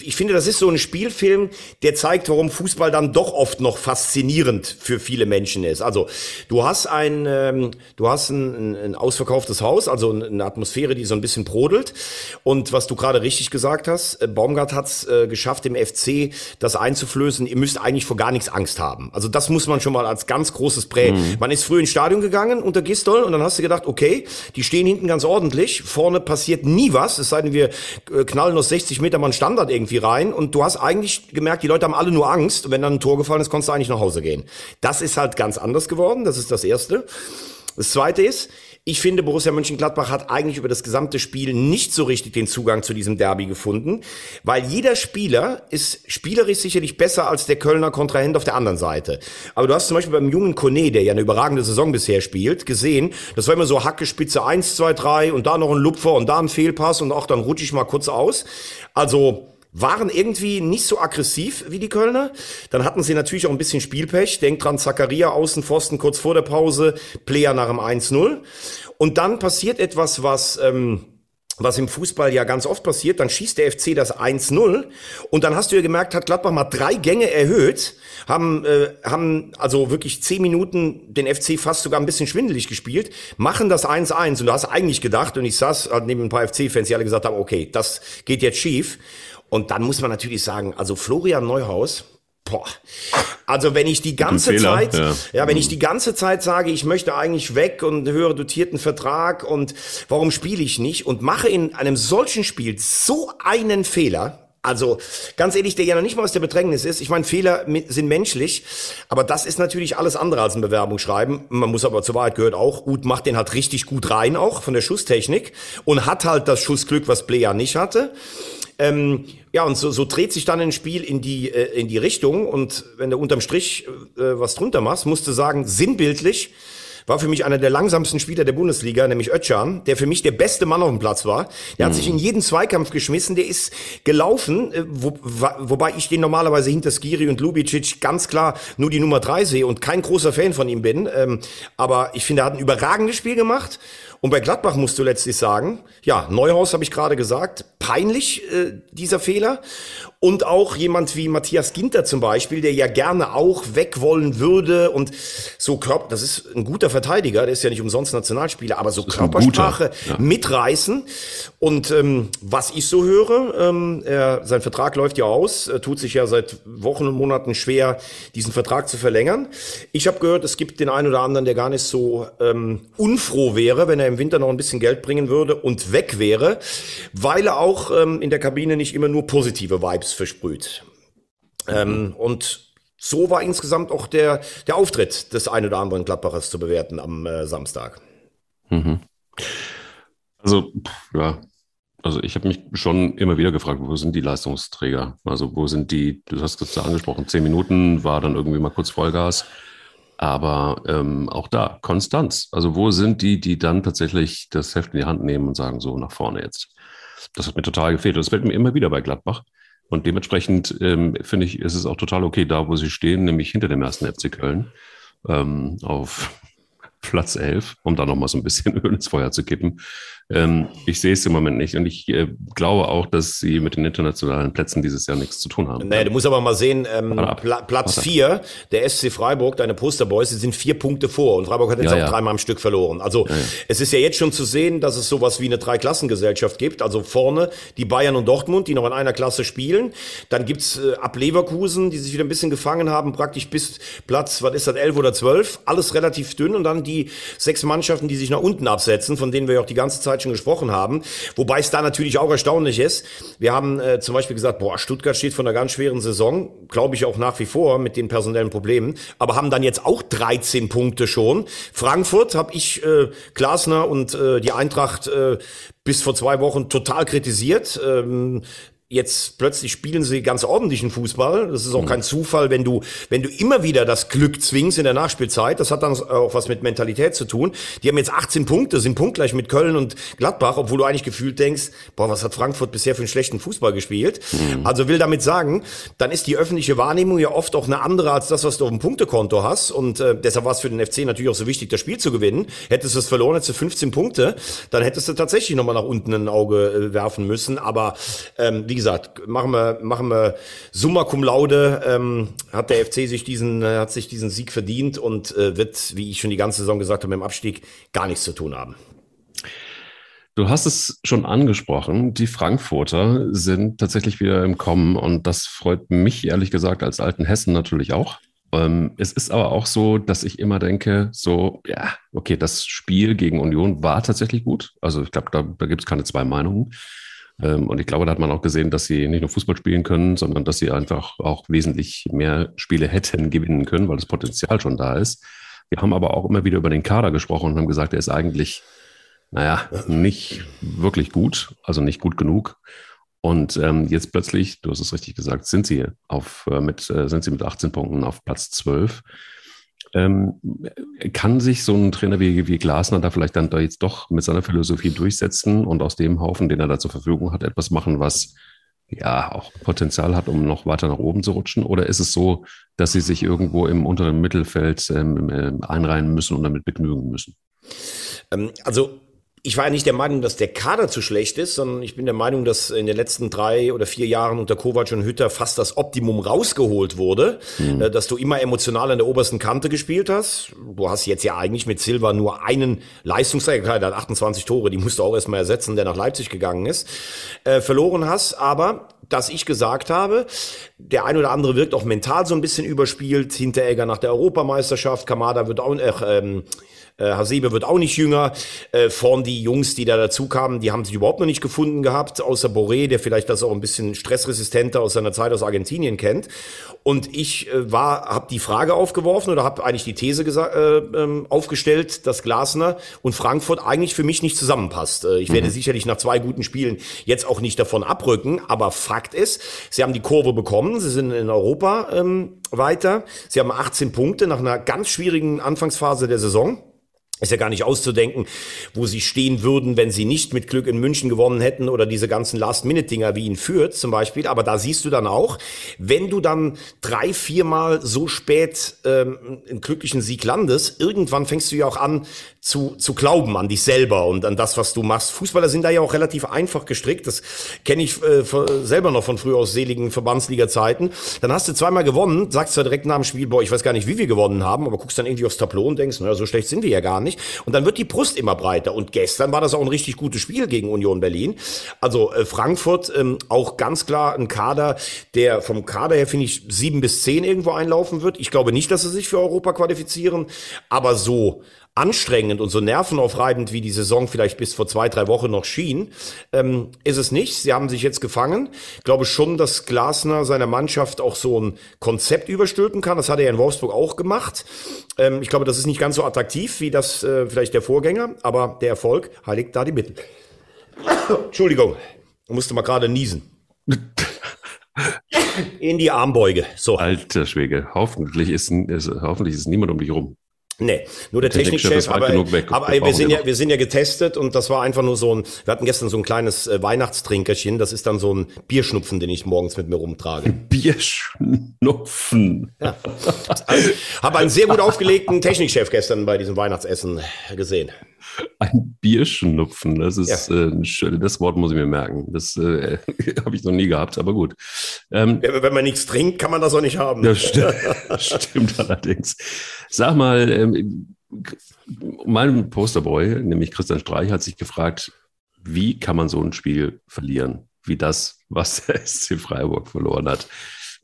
ich finde, das ist so ein Spielfilm, der zeigt, warum Fußball dann doch oft noch faszinierend für viele Menschen ist. Also du hast ein, ähm, du hast ein, ein ausverkauftes Haus, also eine Atmosphäre, die so ein bisschen brodelt. Und was du gerade richtig gesagt hast, äh, Baumgart hat es äh, geschafft, im FC das einzuflößen. Ihr müsst eigentlich vor gar nichts Angst haben. Also das muss man schon mal als ganz großes Prä. Man ist früh ins Stadion gegangen unter Gistol und dann hast du gedacht, okay, die stehen hinten ganz ordentlich, vorne passiert nie was, es sei denn, wir äh, knallen aus 60 Meter mal einen Standard irgendwie rein und du hast eigentlich gemerkt, die Leute haben alle nur Angst und wenn dann ein Tor gefallen ist, konntest du eigentlich nach Hause gehen. Das ist halt ganz anders geworden, das ist das Erste. Das Zweite ist, ich finde, Borussia Mönchengladbach hat eigentlich über das gesamte Spiel nicht so richtig den Zugang zu diesem Derby gefunden, weil jeder Spieler ist spielerisch sicherlich besser als der Kölner Kontrahent auf der anderen Seite. Aber du hast zum Beispiel beim jungen Kone, der ja eine überragende Saison bisher spielt, gesehen, das war immer so Hacke, Spitze 1, 2, 3 und da noch ein Lupfer und da ein Fehlpass und auch dann rutsche ich mal kurz aus. Also waren irgendwie nicht so aggressiv wie die Kölner. Dann hatten sie natürlich auch ein bisschen Spielpech. Denkt dran, Zakaria Außenpfosten kurz vor der Pause, Player nach dem 1-0. Und dann passiert etwas, was... Ähm, was im Fußball ja ganz oft passiert, dann schießt der FC das 1-0 und dann hast du ja gemerkt, hat Gladbach mal drei Gänge erhöht, haben, äh, haben also wirklich zehn Minuten den FC fast sogar ein bisschen schwindelig gespielt, machen das 1-1 und du hast eigentlich gedacht, und ich saß halt neben ein paar FC-Fans, die alle gesagt haben, okay, das geht jetzt schief. Und dann muss man natürlich sagen, also Florian Neuhaus, Boah. Also wenn ich die ganze Zeit, ja. ja. wenn ich die ganze Zeit sage, ich möchte eigentlich weg und höre dotierten Vertrag und warum spiele ich nicht und mache in einem solchen Spiel so einen Fehler, also ganz ehrlich, der ja noch nicht mal aus der Bedrängnis ist. Ich meine, Fehler sind menschlich, aber das ist natürlich alles andere als ein Bewerbungsschreiben. Man muss aber zur Wahrheit gehört auch, Uth macht den halt richtig gut rein, auch von der Schusstechnik und hat halt das Schussglück, was Player nicht hatte. Ähm, ja, und so, so dreht sich dann ein Spiel in die, äh, in die Richtung. Und wenn du unterm Strich äh, was drunter machst, musst du sagen, sinnbildlich war für mich einer der langsamsten Spieler der Bundesliga, nämlich Özcan, der für mich der beste Mann auf dem Platz war. Der hat sich in jeden Zweikampf geschmissen, der ist gelaufen, äh, wo, wobei ich den normalerweise hinter Skiri und Lubicic ganz klar nur die Nummer drei sehe und kein großer Fan von ihm bin. Ähm, aber ich finde, er hat ein überragendes Spiel gemacht. Und bei Gladbach musst du letztlich sagen, ja, Neuhaus habe ich gerade gesagt, peinlich äh, dieser Fehler. Und auch jemand wie Matthias Ginter zum Beispiel, der ja gerne auch weg wollen würde und so Körper, das ist ein guter Verteidiger, der ist ja nicht umsonst Nationalspieler, aber so Körpersprache ja. mitreißen. Und ähm, was ich so höre, ähm, er, sein Vertrag läuft ja aus, er tut sich ja seit Wochen und Monaten schwer, diesen Vertrag zu verlängern. Ich habe gehört, es gibt den einen oder anderen, der gar nicht so ähm, unfroh wäre, wenn er im Winter noch ein bisschen Geld bringen würde und weg wäre, weil er auch ähm, in der Kabine nicht immer nur positive Vibes versprüht. Ähm, und so war insgesamt auch der, der Auftritt des einen oder anderen Gladbachers zu bewerten am äh, Samstag. Also, pff, ja. Also ich habe mich schon immer wieder gefragt, wo sind die Leistungsträger? Also wo sind die, du hast es angesprochen, zehn Minuten war dann irgendwie mal kurz Vollgas. Aber ähm, auch da, Konstanz. Also wo sind die, die dann tatsächlich das Heft in die Hand nehmen und sagen, so nach vorne jetzt? Das hat mir total gefehlt. Und das fällt mir immer wieder bei Gladbach. Und dementsprechend ähm, finde ich, ist es auch total okay, da wo sie stehen, nämlich hinter dem ersten FC Köln, ähm, auf Platz 11, um da nochmal so ein bisschen *laughs* Öl ins Feuer zu kippen. Ähm, ich sehe es im Moment nicht und ich äh, glaube auch, dass sie mit den internationalen Plätzen dieses Jahr nichts zu tun haben. Nee, du musst aber mal sehen, ähm. Pla Platz Warte. vier, der SC Freiburg, deine Posterboys, die sind vier Punkte vor und Freiburg hat jetzt Ja, auch ja. dreimal am Stück verloren. Also es ist ja jetzt schon zu sehen, dass es sowas wie eine Dreiklassengesellschaft gibt. Also vorne die Bayern und Dortmund, die noch in einer Klasse spielen. Dann gibt's äh, ab Leverkusen, die sich wieder ein bisschen gefangen haben, praktisch bis Platz, was ist das, elf oder zwölf. Alles relativ dünn und dann die sechs Mannschaften, die sich nach unten absetzen, von denen wir auch die ganze Zeit schon gesprochen haben. Wobei es da natürlich auch erstaunlich ist. Wir haben äh, zum Beispiel gesagt, boah, Stuttgart steht von einer ganz schweren Saison, glaube ich auch nach wie vor mit den personellen Problemen, aber haben dann jetzt auch 13 Punkte schon. Frankfurt habe ich äh, Glasner und äh, die Eintracht äh, bis vor zwei Wochen total kritisiert. Ähm, Jetzt plötzlich spielen sie ganz ordentlichen Fußball. Das ist auch kein Zufall, wenn du, wenn du immer wieder das Glück zwingst in der Nachspielzeit. Das hat dann auch was mit Mentalität zu tun. Die haben jetzt 18 Punkte, sind punktgleich mit Köln und Gladbach, obwohl du eigentlich gefühlt denkst, boah, was hat Frankfurt bisher für einen schlechten Fußball gespielt? Also will damit sagen, dann ist die öffentliche Wahrnehmung ja oft auch eine andere als das, was du auf dem Punktekonto hast. Und äh, deshalb war es für den FC natürlich auch so wichtig, das Spiel zu gewinnen. Hättest du es verloren, hättest du 15 Punkte, dann hättest du tatsächlich nochmal nach unten ein Auge äh, werfen müssen. Aber ähm, wie gesagt, machen wir, machen wir summa cum laude, ähm, hat der FC sich diesen, äh, hat sich diesen Sieg verdient und äh, wird, wie ich schon die ganze Saison gesagt habe, mit dem Abstieg gar nichts zu tun haben. Du hast es schon angesprochen, die Frankfurter sind tatsächlich wieder im Kommen und das freut mich ehrlich gesagt als alten Hessen natürlich auch. Ähm, es ist aber auch so, dass ich immer denke, so, ja, okay, das Spiel gegen Union war tatsächlich gut. Also ich glaube, da, da gibt es keine zwei Meinungen. Ähm, und ich glaube, da hat man auch gesehen, dass sie nicht nur Fußball spielen können, sondern dass sie einfach auch wesentlich mehr Spiele hätten gewinnen können, weil das Potenzial schon da ist. Wir haben aber auch immer wieder über den Kader gesprochen und haben gesagt, er ist eigentlich naja, nicht wirklich gut, also nicht gut genug. Und ähm, jetzt plötzlich, du hast es richtig gesagt, sind sie auf äh, mit äh, sind sie mit 18 Punkten auf Platz 12. Ähm, kann sich so ein Trainer wie, wie Glasner da vielleicht dann da jetzt doch mit seiner Philosophie durchsetzen und aus dem Haufen, den er da zur Verfügung hat, etwas machen, was ja auch Potenzial hat, um noch weiter nach oben zu rutschen? Oder ist es so, dass sie sich irgendwo im unteren Mittelfeld ähm, ähm, einreihen müssen und damit begnügen müssen? Ähm, also ich war ja nicht der Meinung, dass der Kader zu schlecht ist, sondern ich bin der Meinung, dass in den letzten drei oder vier Jahren unter Kovac und Hütter fast das Optimum rausgeholt wurde, Mhm. äh, dass du immer emotional an der obersten Kante gespielt hast. Du hast jetzt ja eigentlich mit Silva nur einen Leistungsträger, klar, der hat 28 Tore, die musst du auch erstmal ersetzen, der nach Leipzig gegangen ist, äh, verloren hast, aber dass ich gesagt habe, der ein oder andere wirkt auch mental so ein bisschen überspielt, Hinteregger nach der Europameisterschaft, Kamada wird auch, äh, ähm, äh, Hasebe wird auch nicht jünger. Äh, vorn die Jungs, die da dazu kamen, die haben sich überhaupt noch nicht gefunden gehabt, außer Boré, der vielleicht das auch ein bisschen stressresistenter aus seiner Zeit aus Argentinien kennt. Und ich äh, war, habe die Frage aufgeworfen oder habe eigentlich die These äh, ähm, aufgestellt, dass Glasner und Frankfurt eigentlich für mich nicht zusammenpasst. Äh, ich werde sicherlich nach zwei guten Spielen jetzt auch nicht davon abrücken, aber Fakt ist, sie haben die Kurve bekommen, sie sind in Europa ähm, weiter, sie haben 18 Punkte nach einer ganz schwierigen Anfangsphase der Saison. Ist ja gar nicht auszudenken, wo sie stehen würden, wenn sie nicht mit Glück in München gewonnen hätten oder diese ganzen Last-Minute-Dinger wie in Fürth zum Beispiel. Aber da siehst du dann auch, wenn du dann drei, viermal so spät ähm, einen glücklichen Sieg landest, irgendwann fängst du ja auch an zu, zu glauben an dich selber und an das, was du machst. Fußballer sind da ja auch relativ einfach gestrickt. Das kenne ich äh, selber noch von früher aus seligen Verbandsliga-Zeiten. Dann hast du zweimal gewonnen, sagst zwar direkt nach dem Spiel, boah, ich weiß gar nicht, wie wir gewonnen haben, aber guckst dann irgendwie aufs Tableau und denkst, naja, so schlecht sind wir ja gar nicht nicht. Und dann wird die Brust immer breiter. Und gestern war das auch ein richtig gutes Spiel gegen Union Berlin. Also äh, Frankfurt ähm, auch ganz klar ein Kader, der vom Kader her, finde ich, sieben bis zehn irgendwo einlaufen wird. Ich glaube nicht, dass sie sich für Europa qualifizieren, aber so anstrengend und so nervenaufreibend, wie die Saison vielleicht bis vor zwei, drei Wochen noch schien, ähm, ist es nicht. Sie haben sich jetzt gefangen. Ich glaube schon, dass Glasner seiner Mannschaft auch so ein Konzept überstülpen kann. Das hat er in Wolfsburg auch gemacht. Ähm, ich glaube, das ist nicht ganz so attraktiv wie das äh, vielleicht der Vorgänger, aber der Erfolg heiligt da die Mittel. *coughs* Entschuldigung, musste mal gerade niesen. *laughs* In die Armbeuge. So. Alter Schwege, hoffentlich ist, ist, hoffentlich ist niemand um dich rum. Nee, nur der, der Technikchef, aber, aber wir sind ja, wir sind ja getestet und das war einfach nur so ein, wir hatten gestern so ein kleines äh, Weihnachtstrinkerchen, das ist dann so ein Bierschnupfen, den ich morgens mit mir rumtrage. *laughs* Bierschnupfen. Ja. Also, habe einen sehr gut aufgelegten Technikchef gestern bei diesem Weihnachtsessen gesehen. Ein Bierschnupfen, das ist ja. äh, das Wort muss ich mir merken. Das äh, *laughs* habe ich noch nie gehabt, aber gut. Ähm, wenn man nichts trinkt, kann man das auch nicht haben. Das stimmt, *laughs* stimmt allerdings. Sag mal, ähm, mein Posterboy, nämlich Christian Streich, hat sich gefragt, wie kann man so ein Spiel verlieren, wie das, was *laughs* der SC Freiburg verloren hat.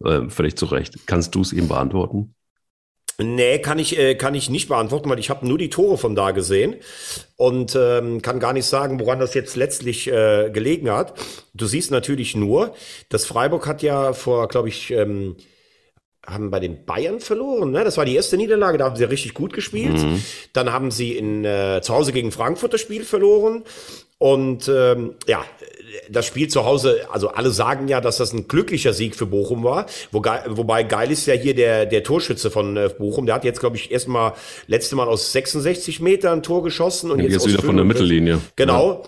Äh, völlig zu Recht. Kannst du es ihm beantworten? Nee, kann ich, äh, kann ich nicht beantworten, weil ich habe nur die Tore von da gesehen und ähm, kann gar nicht sagen, woran das jetzt letztlich äh, gelegen hat. Du siehst natürlich nur, dass Freiburg hat ja vor, glaube ich, ähm, haben bei den Bayern verloren. Ne? Das war die erste Niederlage, da haben sie richtig gut gespielt. Mhm. Dann haben sie in, äh, zu Hause gegen Frankfurt das Spiel verloren. Und ähm, ja, das Spiel zu Hause, also alle sagen ja, dass das ein glücklicher Sieg für Bochum war. Wo, wobei geil ist ja hier der, der Torschütze von äh, Bochum. Der hat jetzt, glaube ich, erstmal letzte Mal aus 66 Metern ein Tor geschossen. Und jetzt, jetzt wieder von der Mittellinie. Genau. Ja.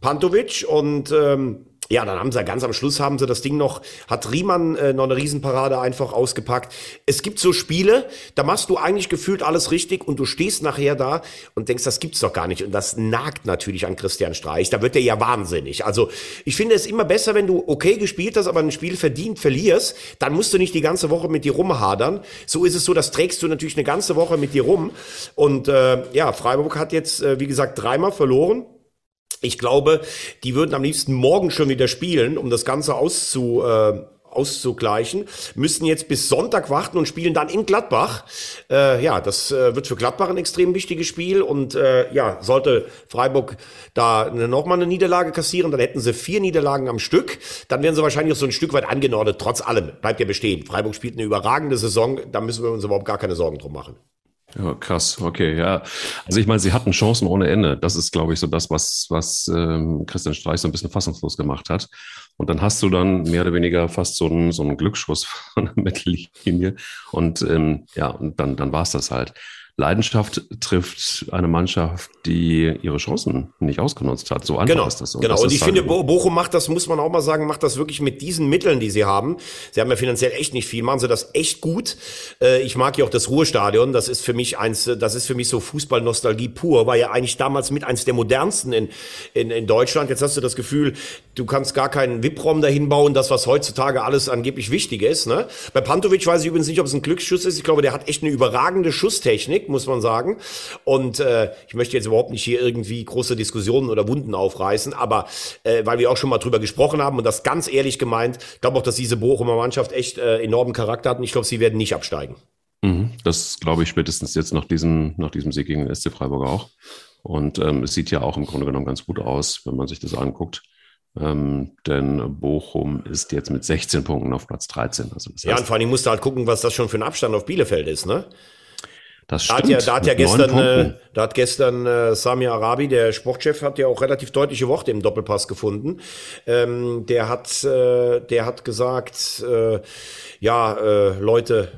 Pantovic und ähm, ja, dann haben sie ganz am Schluss haben sie das Ding noch, hat Riemann äh, noch eine Riesenparade einfach ausgepackt. Es gibt so Spiele, da machst du eigentlich gefühlt alles richtig und du stehst nachher da und denkst, das gibt's doch gar nicht. Und das nagt natürlich an Christian Streich. Da wird er ja wahnsinnig. Also ich finde es immer besser, wenn du okay gespielt hast, aber ein Spiel verdient verlierst, dann musst du nicht die ganze Woche mit dir rumhadern. So ist es so, das trägst du natürlich eine ganze Woche mit dir rum. Und äh, ja, Freiburg hat jetzt, äh, wie gesagt, dreimal verloren. Ich glaube, die würden am liebsten morgen schon wieder spielen, um das Ganze auszu, äh, auszugleichen, müssen jetzt bis Sonntag warten und spielen dann in Gladbach. Äh, ja, das äh, wird für Gladbach ein extrem wichtiges Spiel und äh, ja, sollte Freiburg da nochmal eine Niederlage kassieren, dann hätten sie vier Niederlagen am Stück, dann wären sie wahrscheinlich auch so ein Stück weit angenordet. Trotz allem bleibt ja bestehen. Freiburg spielt eine überragende Saison, da müssen wir uns überhaupt gar keine Sorgen drum machen. Ja, krass, okay, ja. Also ich meine, sie hatten Chancen ohne Ende. Das ist, glaube ich, so das, was, was ähm, Christian Streich so ein bisschen fassungslos gemacht hat. Und dann hast du dann mehr oder weniger fast so einen, so einen Glücksschuss *laughs* von der Mittellinie. Und ähm, ja, und dann, dann war es das halt. Leidenschaft trifft eine Mannschaft, die ihre Chancen nicht ausgenutzt hat. So einfach genau, ist das. Und genau, das und ich finde, halt Bochum macht das, muss man auch mal sagen, macht das wirklich mit diesen Mitteln, die sie haben. Sie haben ja finanziell echt nicht viel, machen sie das echt gut. Äh, ich mag ja auch das Ruhestadion. Das ist für mich eins, das ist für mich so Fußballnostalgie pur. War ja eigentlich damals mit eins der modernsten in, in, in Deutschland. Jetzt hast du das Gefühl, du kannst gar keinen VIP-Raum dahin bauen, das, was heutzutage alles angeblich wichtig ist. Ne? Bei Pantovic weiß ich übrigens nicht, ob es ein Glücksschuss ist. Ich glaube, der hat echt eine überragende Schusstechnik geschickt, muss man sagen. Und äh, ich möchte jetzt überhaupt nicht hier irgendwie große Diskussionen oder Wunden aufreißen, aber äh, weil wir auch schon mal drüber gesprochen haben und das ganz ehrlich gemeint, ich glaube auch, dass diese Bochumer Mannschaft echt äh, enormen Charakter hat und ich glaube, sie werden nicht absteigen. Mhm. Das glaube ich spätestens jetzt nach diesem, nach diesem Sieg gegen den SC Freiburg auch. Und ähm, es sieht ja auch im Grunde genommen ganz gut aus, wenn man sich das anguckt. Ähm, denn Bochum ist jetzt mit 16 Punkten auf Platz 13. Also das heißt, ja, und vor allem musst du halt gucken, was das schon für ein Abstand auf Bielefeld ist, ne? Das stimmt. Da hat ja, da hat ja gestern, äh, da hat gestern äh, Sami Arabi, der Sportchef, hat ja auch relativ deutliche Worte im Doppelpass gefunden. Ähm, der hat, äh, der hat gesagt, äh, ja, äh, Leute,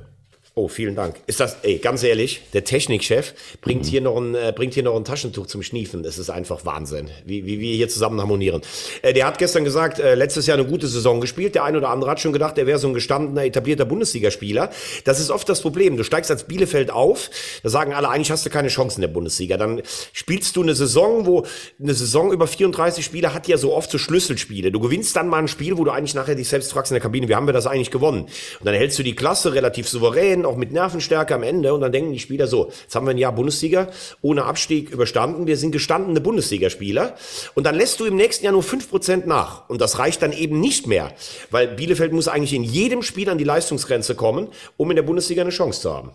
Oh, vielen Dank. Ist das, ey, ganz ehrlich, der Technikchef bringt Mhm. hier noch ein, äh, bringt hier noch ein Taschentuch zum Schniefen. Das ist einfach Wahnsinn, wie, wie wir hier zusammen harmonieren. Äh, der hat gestern gesagt, äh, letztes Jahr eine gute Saison gespielt. Der ein oder andere hat schon gedacht, er wäre so ein gestandener, etablierter Bundesligaspieler. Das ist oft das Problem. Du steigst als Bielefeld auf, da sagen alle, eigentlich hast du keine Chance in der Bundesliga. Dann spielst du eine Saison, wo eine Saison über 34 Spiele hat ja so oft so Schlüsselspiele. Du gewinnst dann mal ein Spiel, wo du eigentlich nachher dich selbst fragst in der Kabine, wie haben wir das eigentlich gewonnen? Und dann hältst du die Klasse relativ souverän, auch mit Nervenstärke am Ende. Und dann denken die Spieler so, jetzt haben wir ein Jahr Bundesliga ohne Abstieg überstanden. Wir sind gestandene Bundesligaspieler. Und dann lässt du im nächsten Jahr nur 5% nach. Und das reicht dann eben nicht mehr. Weil Bielefeld muss eigentlich in jedem Spiel an die Leistungsgrenze kommen, um in der Bundesliga eine Chance zu haben.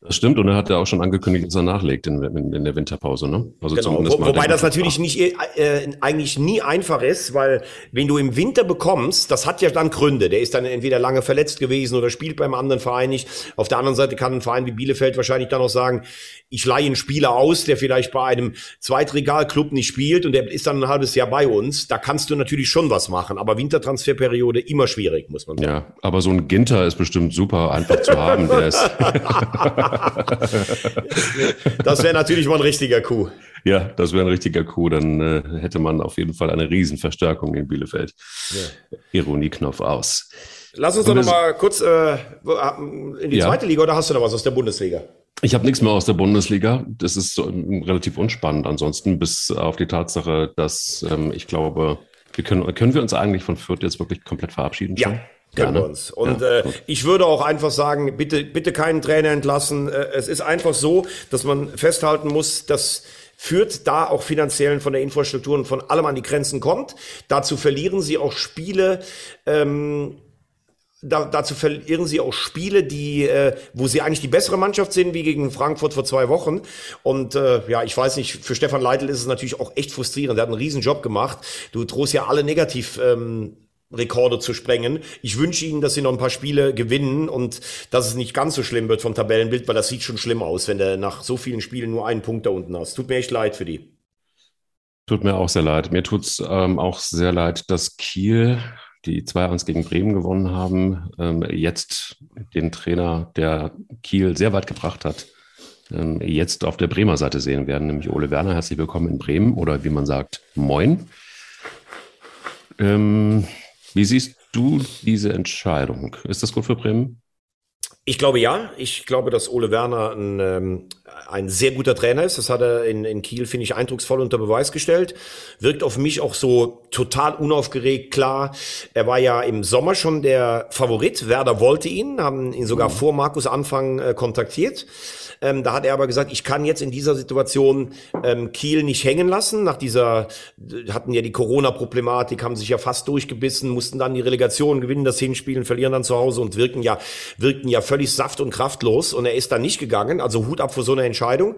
Das stimmt, und er hat ja auch schon angekündigt, dass er nachlegt in, in, in der Winterpause. Ne? Also Genau, zumindest wo, mal wobei das natürlich nicht äh, eigentlich nie einfach ist, weil wenn du im Winter bekommst, das hat ja dann Gründe. Der ist dann entweder lange verletzt gewesen oder spielt beim anderen Verein nicht. Auf der anderen Seite kann ein Verein wie Bielefeld wahrscheinlich dann auch sagen, ich leihe einen Spieler aus, der vielleicht bei einem Zweitregalclub nicht spielt und der ist dann ein halbes Jahr bei uns. Da kannst du natürlich schon was machen, aber Wintertransferperiode immer schwierig, muss man sagen. Ja, aber so ein Ginter ist bestimmt super einfach zu haben. Der ist, *laughs* *laughs* Das wäre natürlich mal ein richtiger Coup. ja, das wäre ein richtiger Coup. Dann äh, hätte man auf jeden Fall eine Riesenverstärkung in Bielefeld. Ironieknopf aus. Lass uns doch noch mal kurz äh, in die Ja. zweite Liga oder hast du noch was aus der Bundesliga? Ich habe nichts mehr aus der Bundesliga. Das ist so, ähm, relativ unspannend. Ansonsten bis auf die Tatsache, dass ähm, ich glaube, wir können, können wir uns eigentlich von Fürth jetzt wirklich komplett verabschieden? Ja, schon? Ne? wir uns. Und Ja, äh, ich würde auch einfach sagen, bitte, bitte keinen Trainer entlassen. Äh, es ist einfach so, dass man festhalten muss, dass Fürth da auch finanziell von der Infrastruktur und von allem an die Grenzen kommt. Dazu verlieren sie auch Spiele. Ähm, da, dazu verlieren sie auch Spiele, die, äh, wo sie eigentlich die bessere Mannschaft sind, wie gegen Frankfurt vor zwei Wochen. Und äh, ja, ich weiß nicht, für Stefan Leitl ist es natürlich auch echt frustrierend. Der hat einen riesen Job gemacht. Du drohst ja alle negativ. Ähm, Rekorde zu sprengen. Ich wünsche Ihnen, dass Sie noch ein paar Spiele gewinnen und dass es nicht ganz so schlimm wird vom Tabellenbild, weil das sieht schon schlimm aus, wenn du nach so vielen Spielen nur einen Punkt da unten hast. Tut mir echt leid für die. Tut mir auch sehr leid. Mir tut's ähm, auch sehr leid, dass Kiel, die 2-1 gegen Bremen gewonnen haben, ähm, jetzt den Trainer, der Kiel sehr weit gebracht hat, ähm, jetzt auf der Bremer Seite sehen werden, nämlich Ole Werner. Herzlich willkommen in Bremen oder wie man sagt, moin. Ähm, wie siehst du diese Entscheidung? Ist das gut für Bremen? Ich glaube ja. Ich glaube, dass Ole Werner ein, ähm, ein sehr guter Trainer ist. Das hat er in, in Kiel, finde ich, eindrucksvoll unter Beweis gestellt. Wirkt auf mich auch so total unaufgeregt, klar. Er war ja im Sommer schon der Favorit. Werder wollte ihn, haben ihn sogar vor Markus Anfang äh, kontaktiert. Ähm, da hat er aber gesagt, ich kann jetzt in dieser Situation ähm, Kiel nicht hängen lassen. Nach dieser, äh, hatten ja die Corona-Problematik, haben sich ja fast durchgebissen, mussten dann die Relegation gewinnen, das Hinspielen, verlieren dann zu Hause und wirken ja, wirkten ja völlig saft- und kraftlos. Und er ist dann nicht gegangen. Also Hut ab vor so einer Entscheidung.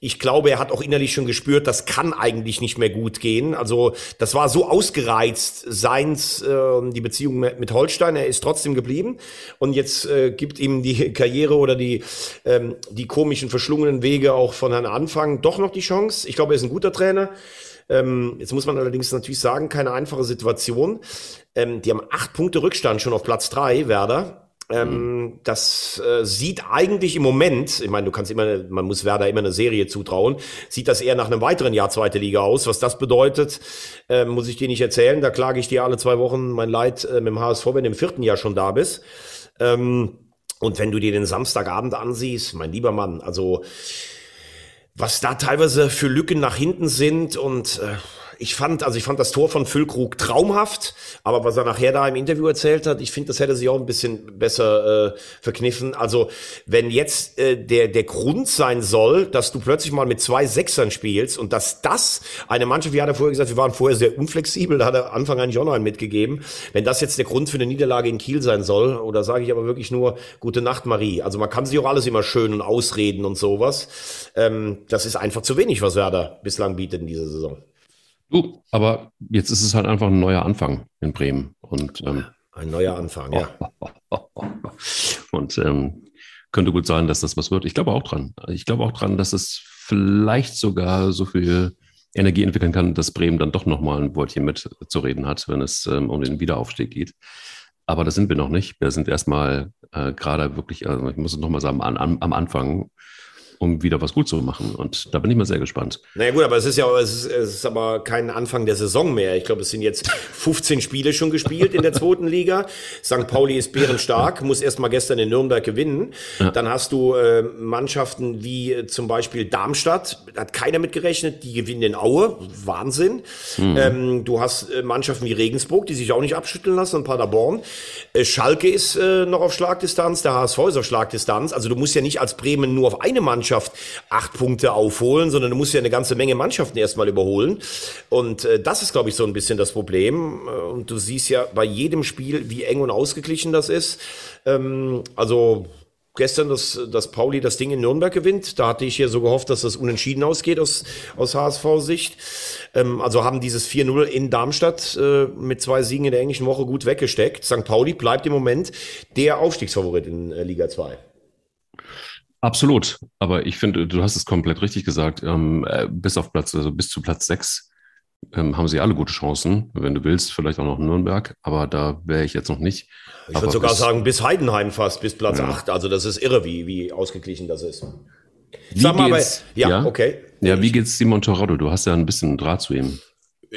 Ich glaube, er hat auch innerlich schon gespürt, das kann eigentlich nicht mehr gut gehen. Also das war so ausgereizt, seins, äh, die Beziehung mit, Holstein. Er ist trotzdem geblieben. Und jetzt äh, gibt ihm die Karriere oder die, ähm, die komischen, verschlungenen Wege auch von Herrn Anfang doch noch die Chance. Ich glaube, er ist ein guter Trainer. Ähm, jetzt muss man allerdings natürlich sagen, keine einfache Situation. Ähm, die haben acht Punkte Rückstand schon auf Platz drei, Werder. Ähm, das äh, sieht eigentlich im Moment, ich meine, du kannst immer, man muss Werder immer eine Serie zutrauen, sieht das eher nach einem weiteren Jahr zweite Liga aus. Was das bedeutet, äh, muss ich dir nicht erzählen. Da klage ich dir alle zwei Wochen mein Leid äh, mit dem HSV, wenn du im vierten Jahr schon da bist. Ähm, und wenn du dir den Samstagabend ansiehst, mein lieber Mann, also was da teilweise für Lücken nach hinten sind und äh, ich fand, also ich fand das Tor von Füllkrug traumhaft, aber was er nachher da im Interview erzählt hat, ich finde, das hätte sich auch ein bisschen besser äh, verkniffen. Also wenn jetzt äh, der der Grund sein soll, dass du plötzlich mal mit zwei Sechsern spielst und dass das eine Mannschaft, wie hat er vorher gesagt, wir waren vorher sehr unflexibel, da hat er Anfang eigentlich auch noch einen mitgegeben. Wenn das jetzt der Grund für eine Niederlage in Kiel sein soll, oder sage ich aber wirklich nur Gute Nacht, Marie. Also man kann sich auch alles immer schön und ausreden und sowas. Ähm, das ist einfach zu wenig, was Werder bislang bietet in dieser Saison. Du, aber jetzt ist es halt einfach ein neuer Anfang in Bremen. Und ähm, Ein neuer Anfang, ja. *laughs* Und ähm, könnte gut sein, dass das was wird. Ich glaube auch dran. Ich glaube auch dran, dass es vielleicht sogar so viel Energie entwickeln kann, dass Bremen dann doch nochmal ein Wörtchen mit zu reden hat, wenn es ähm, um den Wiederaufstieg geht. aber da sind wir noch nicht. Wir sind erstmal äh, gerade wirklich, also ich muss es nochmal sagen, an, an, am Anfang um wieder was gut zu machen. Und da bin ich mal sehr gespannt. Naja gut, aber es ist ja es ist, es ist aber kein Anfang der Saison mehr. Ich glaube, es sind jetzt 15 Spiele schon gespielt in der zweiten Liga. St. Pauli ist bärenstark, muss erst mal gestern in Nürnberg gewinnen. Ja. Dann hast du äh, Mannschaften wie äh, zum Beispiel Darmstadt, hat keiner mit gerechnet, die gewinnen in Aue, Wahnsinn. Mhm. Ähm, du hast äh, Mannschaften wie Regensburg, die sich auch nicht abschütteln lassen und Paderborn. Äh, Schalke ist noch auf Schlagdistanz, der HSV ist auf Schlagdistanz. Also du musst ja nicht als Bremen nur auf eine Mannschaft Mannschaft acht Punkte aufholen, sondern du musst ja eine ganze Menge Mannschaften erstmal überholen. Und äh, das ist, glaube ich, so ein bisschen das Problem. Äh, und du siehst ja bei jedem Spiel, wie eng und ausgeglichen das ist. Ähm, also gestern, dass, dass Pauli das Ding in Nürnberg gewinnt. Da hatte ich ja so gehofft, dass das unentschieden ausgeht aus, aus HSV-Sicht. Ähm, also haben dieses 4-0 in Darmstadt äh, mit zwei Siegen in der englischen Woche gut weggesteckt. St. Pauli bleibt im Moment der Aufstiegsfavorit in äh, Liga 2. Absolut. Aber ich finde, du hast es komplett richtig gesagt. Ähm, äh, bis auf Platz, also bis zu Platz sechs ähm, haben sie alle gute Chancen. Wenn du willst, vielleicht auch noch Nürnberg, aber da wäre ich jetzt noch nicht. Ich würde sogar bis, sagen, bis Heidenheim fast, bis Platz ja. acht. Also das ist irre, wie, wie ausgeglichen das ist. Wie Sag mal, geht's, aber, ja, ja, okay. Ja, wie geht's Simon Torotto? Du hast ja ein bisschen Draht zu ihm.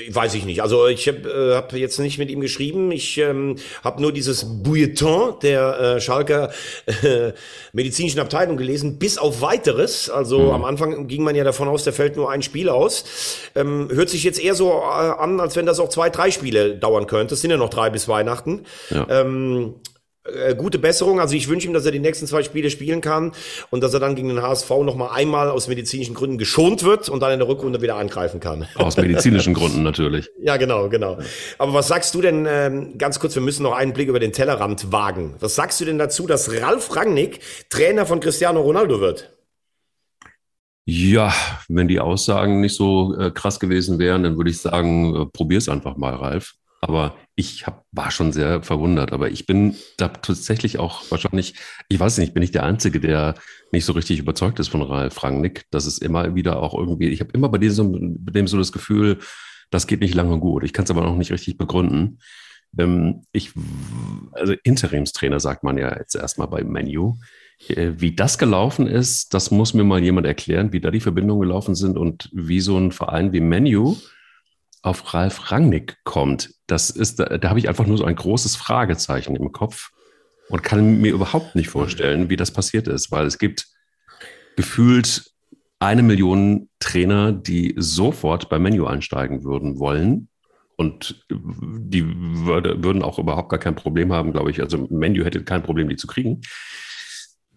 Weiß ich nicht. Also ich habe äh, hab jetzt nicht mit ihm geschrieben. Ich ähm, habe nur dieses Bulletin der äh, Schalker äh, medizinischen Abteilung gelesen, bis auf weiteres. Also mhm. am Anfang ging man ja davon aus, der fällt nur ein Spiel aus. Ähm, hört sich jetzt eher so äh, an, als wenn das auch zwei, drei Spiele dauern könnte. Es sind ja noch drei bis Weihnachten. Ja. Ähm, äh, gute Besserung. Also ich wünsche ihm, dass er die nächsten zwei Spiele spielen kann und dass er dann gegen den HSV noch mal einmal aus medizinischen Gründen geschont wird und dann in der Rückrunde wieder angreifen kann. Aus medizinischen *laughs* Gründen natürlich. Ja, genau, genau. Aber was sagst du denn, ähm, ganz kurz, wir müssen noch einen Blick über den Tellerrand wagen. Was sagst du denn dazu, dass Ralf Rangnick Trainer von Cristiano Ronaldo wird? Ja, wenn die Aussagen nicht so äh, krass gewesen wären, dann würde ich sagen, äh, probier's einfach mal, Ralf. Aber ich hab, war schon sehr verwundert. Aber ich bin da tatsächlich auch wahrscheinlich, ich weiß nicht, bin ich der Einzige, der nicht so richtig überzeugt ist von Ralf Rangnick. Das ist immer wieder auch irgendwie, ich habe immer bei diesem, bei dem so das Gefühl, das geht nicht lange gut. Ich kann es aber noch nicht richtig begründen. Ähm, ich, also Interimstrainer sagt man ja jetzt erstmal bei Menu. Äh, wie das gelaufen ist, das muss mir mal jemand erklären, wie da die Verbindungen gelaufen sind und wie so ein Verein wie Menu auf Ralf Rangnick kommt, das ist, da, da habe ich einfach nur so ein großes Fragezeichen im Kopf und kann mir überhaupt nicht vorstellen, wie das passiert ist, weil es gibt gefühlt eine Million Trainer, die sofort beim Menu einsteigen würden wollen. Und die würde, würden auch überhaupt gar kein Problem haben, glaube ich. Also Menu hätte kein Problem, die zu kriegen.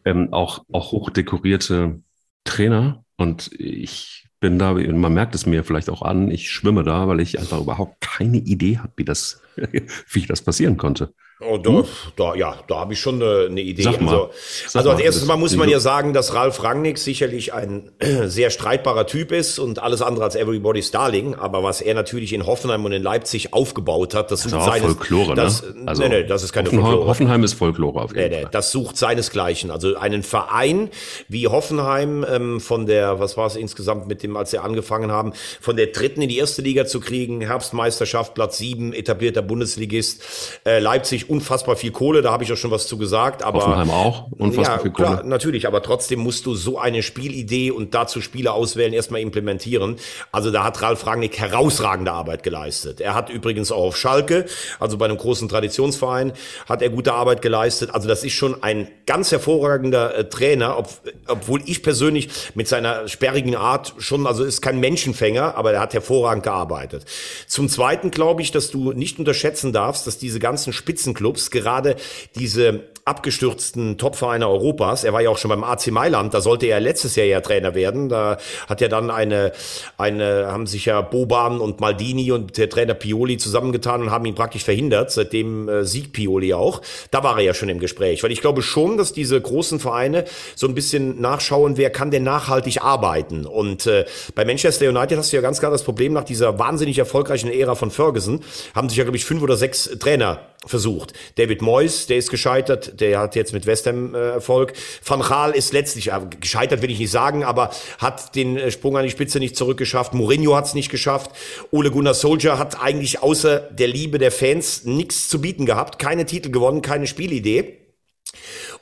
Ähm, auch, auch hochdekorierte Trainer. Und ich bin da, man merkt es mir vielleicht auch an, ich schwimme da, weil ich einfach überhaupt keine Idee habe, wie das, *laughs* wie das passieren konnte. Oh, da, hm? da, ja, da habe ich schon eine, eine Idee. Sag mal, also, also als erstes mal muss man ja sagen, dass Ralf Rangnick sicherlich ein *clears throat* sehr streitbarer Typ ist und alles andere als Everybody's Darling. Aber was er natürlich in Hoffenheim und in Leipzig aufgebaut hat, das, das sucht seines, Folklore, das, ne? Also nee, nee, das ist keine Hoffenheim, Folklore. Hoffenheim ist Folklore auf jeden nee, nee, Fall. Das sucht seinesgleichen. Also einen Verein wie Hoffenheim ähm, von der, was war es insgesamt mit dem, als sie angefangen haben, von der dritten in die erste Liga zu kriegen, Herbstmeisterschaft, Platz sieben, etablierter Bundesligist, äh, Leipzig unfassbar viel Kohle, da habe ich auch schon was zu gesagt. Aber, Hoffenheim auch, unfassbar ja, viel Kohle. Klar, natürlich, aber trotzdem musst du so eine Spielidee und dazu Spieler auswählen, erstmal implementieren. Also da hat Ralf Rangnick herausragende Arbeit geleistet. Er hat übrigens auch auf Schalke, also bei einem großen Traditionsverein, hat er gute Arbeit geleistet. Also das ist schon ein ganz hervorragender äh, Trainer, ob, obwohl ich persönlich mit seiner sperrigen Art schon, also ist kein Menschenfänger, aber er hat hervorragend gearbeitet. Zum Zweiten glaube ich, dass du nicht unterschätzen darfst, dass diese ganzen Spitzenklubs Clubs gerade diese abgestürzten Topvereine Europas. Er war ja auch schon beim AC Mailand, da sollte er letztes Jahr ja Trainer werden. Da hat er dann eine, eine, haben sich ja Boban und Maldini und der Trainer Pioli zusammengetan und haben ihn praktisch verhindert. Seitdem äh, siegt Pioli auch. Da war er ja schon im Gespräch, weil ich glaube schon, dass diese großen Vereine so ein bisschen nachschauen, wer kann denn nachhaltig arbeiten. Und äh, bei Manchester United hast du ja ganz klar das Problem nach dieser wahnsinnig erfolgreichen Ära von Ferguson, haben sich ja, glaube ich, fünf oder sechs Trainer versucht. David Moyes, der ist gescheitert, der hat jetzt mit West Ham äh, Erfolg. Van Gaal ist letztlich, äh, gescheitert will ich nicht sagen, aber hat den äh, Sprung an die Spitze nicht zurückgeschafft. Mourinho hat es nicht geschafft. Ole Gunnar Solskjaer hat eigentlich außer der Liebe der Fans nichts zu bieten gehabt. Keine Titel gewonnen, keine Spielidee.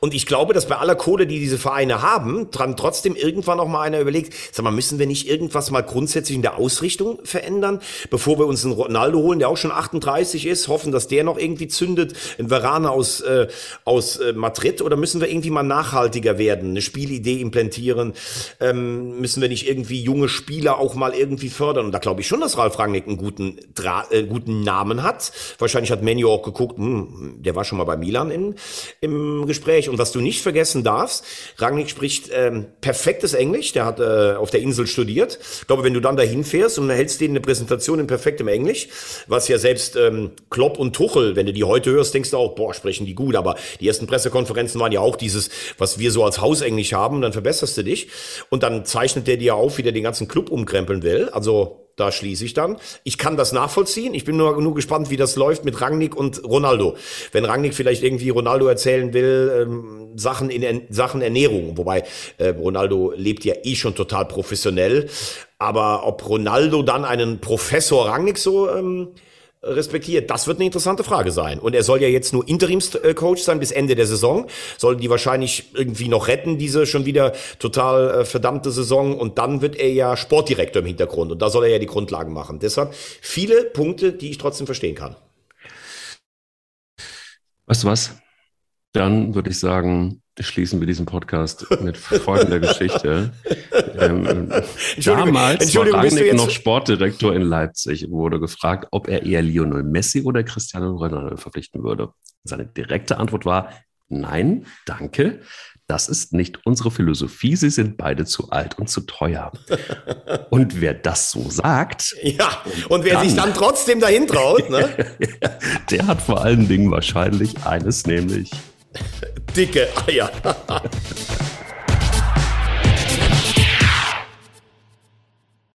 Und ich glaube, dass bei aller Kohle, die diese Vereine haben, dran trotzdem irgendwann noch mal einer überlegt, sag mal, müssen wir nicht irgendwas mal grundsätzlich in der Ausrichtung verändern, bevor wir uns einen Ronaldo holen, der auch schon 38 ist, hoffen, dass der noch irgendwie zündet, ein Varane aus, äh, aus äh, Madrid, oder müssen wir irgendwie mal nachhaltiger werden, eine Spielidee implantieren, ähm, müssen wir nicht irgendwie junge Spieler auch mal irgendwie fördern? Und da glaube ich schon, dass Ralf Rangnick einen guten, Dra äh, guten Namen hat. Wahrscheinlich hat Menu auch geguckt, hm, der war schon mal bei Milan in, im Gespräch Gespräch. Und was du nicht vergessen darfst, Rangnick spricht ähm, perfektes Englisch, der hat äh, auf der Insel studiert. Ich glaube, wenn du dann dahin fährst und hältst denen eine Präsentation in perfektem Englisch, was ja selbst ähm, Klopp und Tuchel, wenn du die heute hörst, denkst du auch, boah, sprechen die gut. Aber die ersten Pressekonferenzen waren ja auch dieses, was wir so als Hausenglisch haben, dann verbesserst du dich. Und dann zeichnet der dir auf, wie der den ganzen Club umkrempeln will. Also da schließe ich dann. Ich kann das nachvollziehen. Ich bin nur, nur gespannt, wie das läuft mit Rangnick und Ronaldo. Wenn Rangnick vielleicht irgendwie Ronaldo erzählen will, ähm, Sachen in Sachen Ernährung, wobei äh, Ronaldo lebt ja eh schon total professionell. Aber ob Ronaldo dann einen Professor Rangnick so ähm, respektiert? Das wird eine interessante Frage sein. Und er soll ja jetzt nur Interimscoach sein bis Ende der Saison. Soll die wahrscheinlich irgendwie noch retten, diese schon wieder total äh, verdammte Saison. Und dann wird er ja Sportdirektor im Hintergrund. Und da soll er ja die Grundlagen machen. Deshalb viele Punkte, die ich trotzdem verstehen kann. Weißt du was? Dann würde ich sagen, schließen wir diesen Podcast mit folgender Geschichte. *laughs* Ähm, damals Entschuldigung, war Rangnick noch Sportdirektor in Leipzig wurde gefragt, ob er eher Lionel Messi oder Cristiano Ronaldo verpflichten würde. Seine direkte Antwort war, nein, danke. Das ist nicht unsere Philosophie. Sie sind beide zu alt und zu teuer. *laughs* Und wer das so sagt. Ja, und wer dann, sich dann trotzdem dahin traut, ne? *laughs* der hat vor allen Dingen wahrscheinlich eines, nämlich Dicke Eier. *laughs*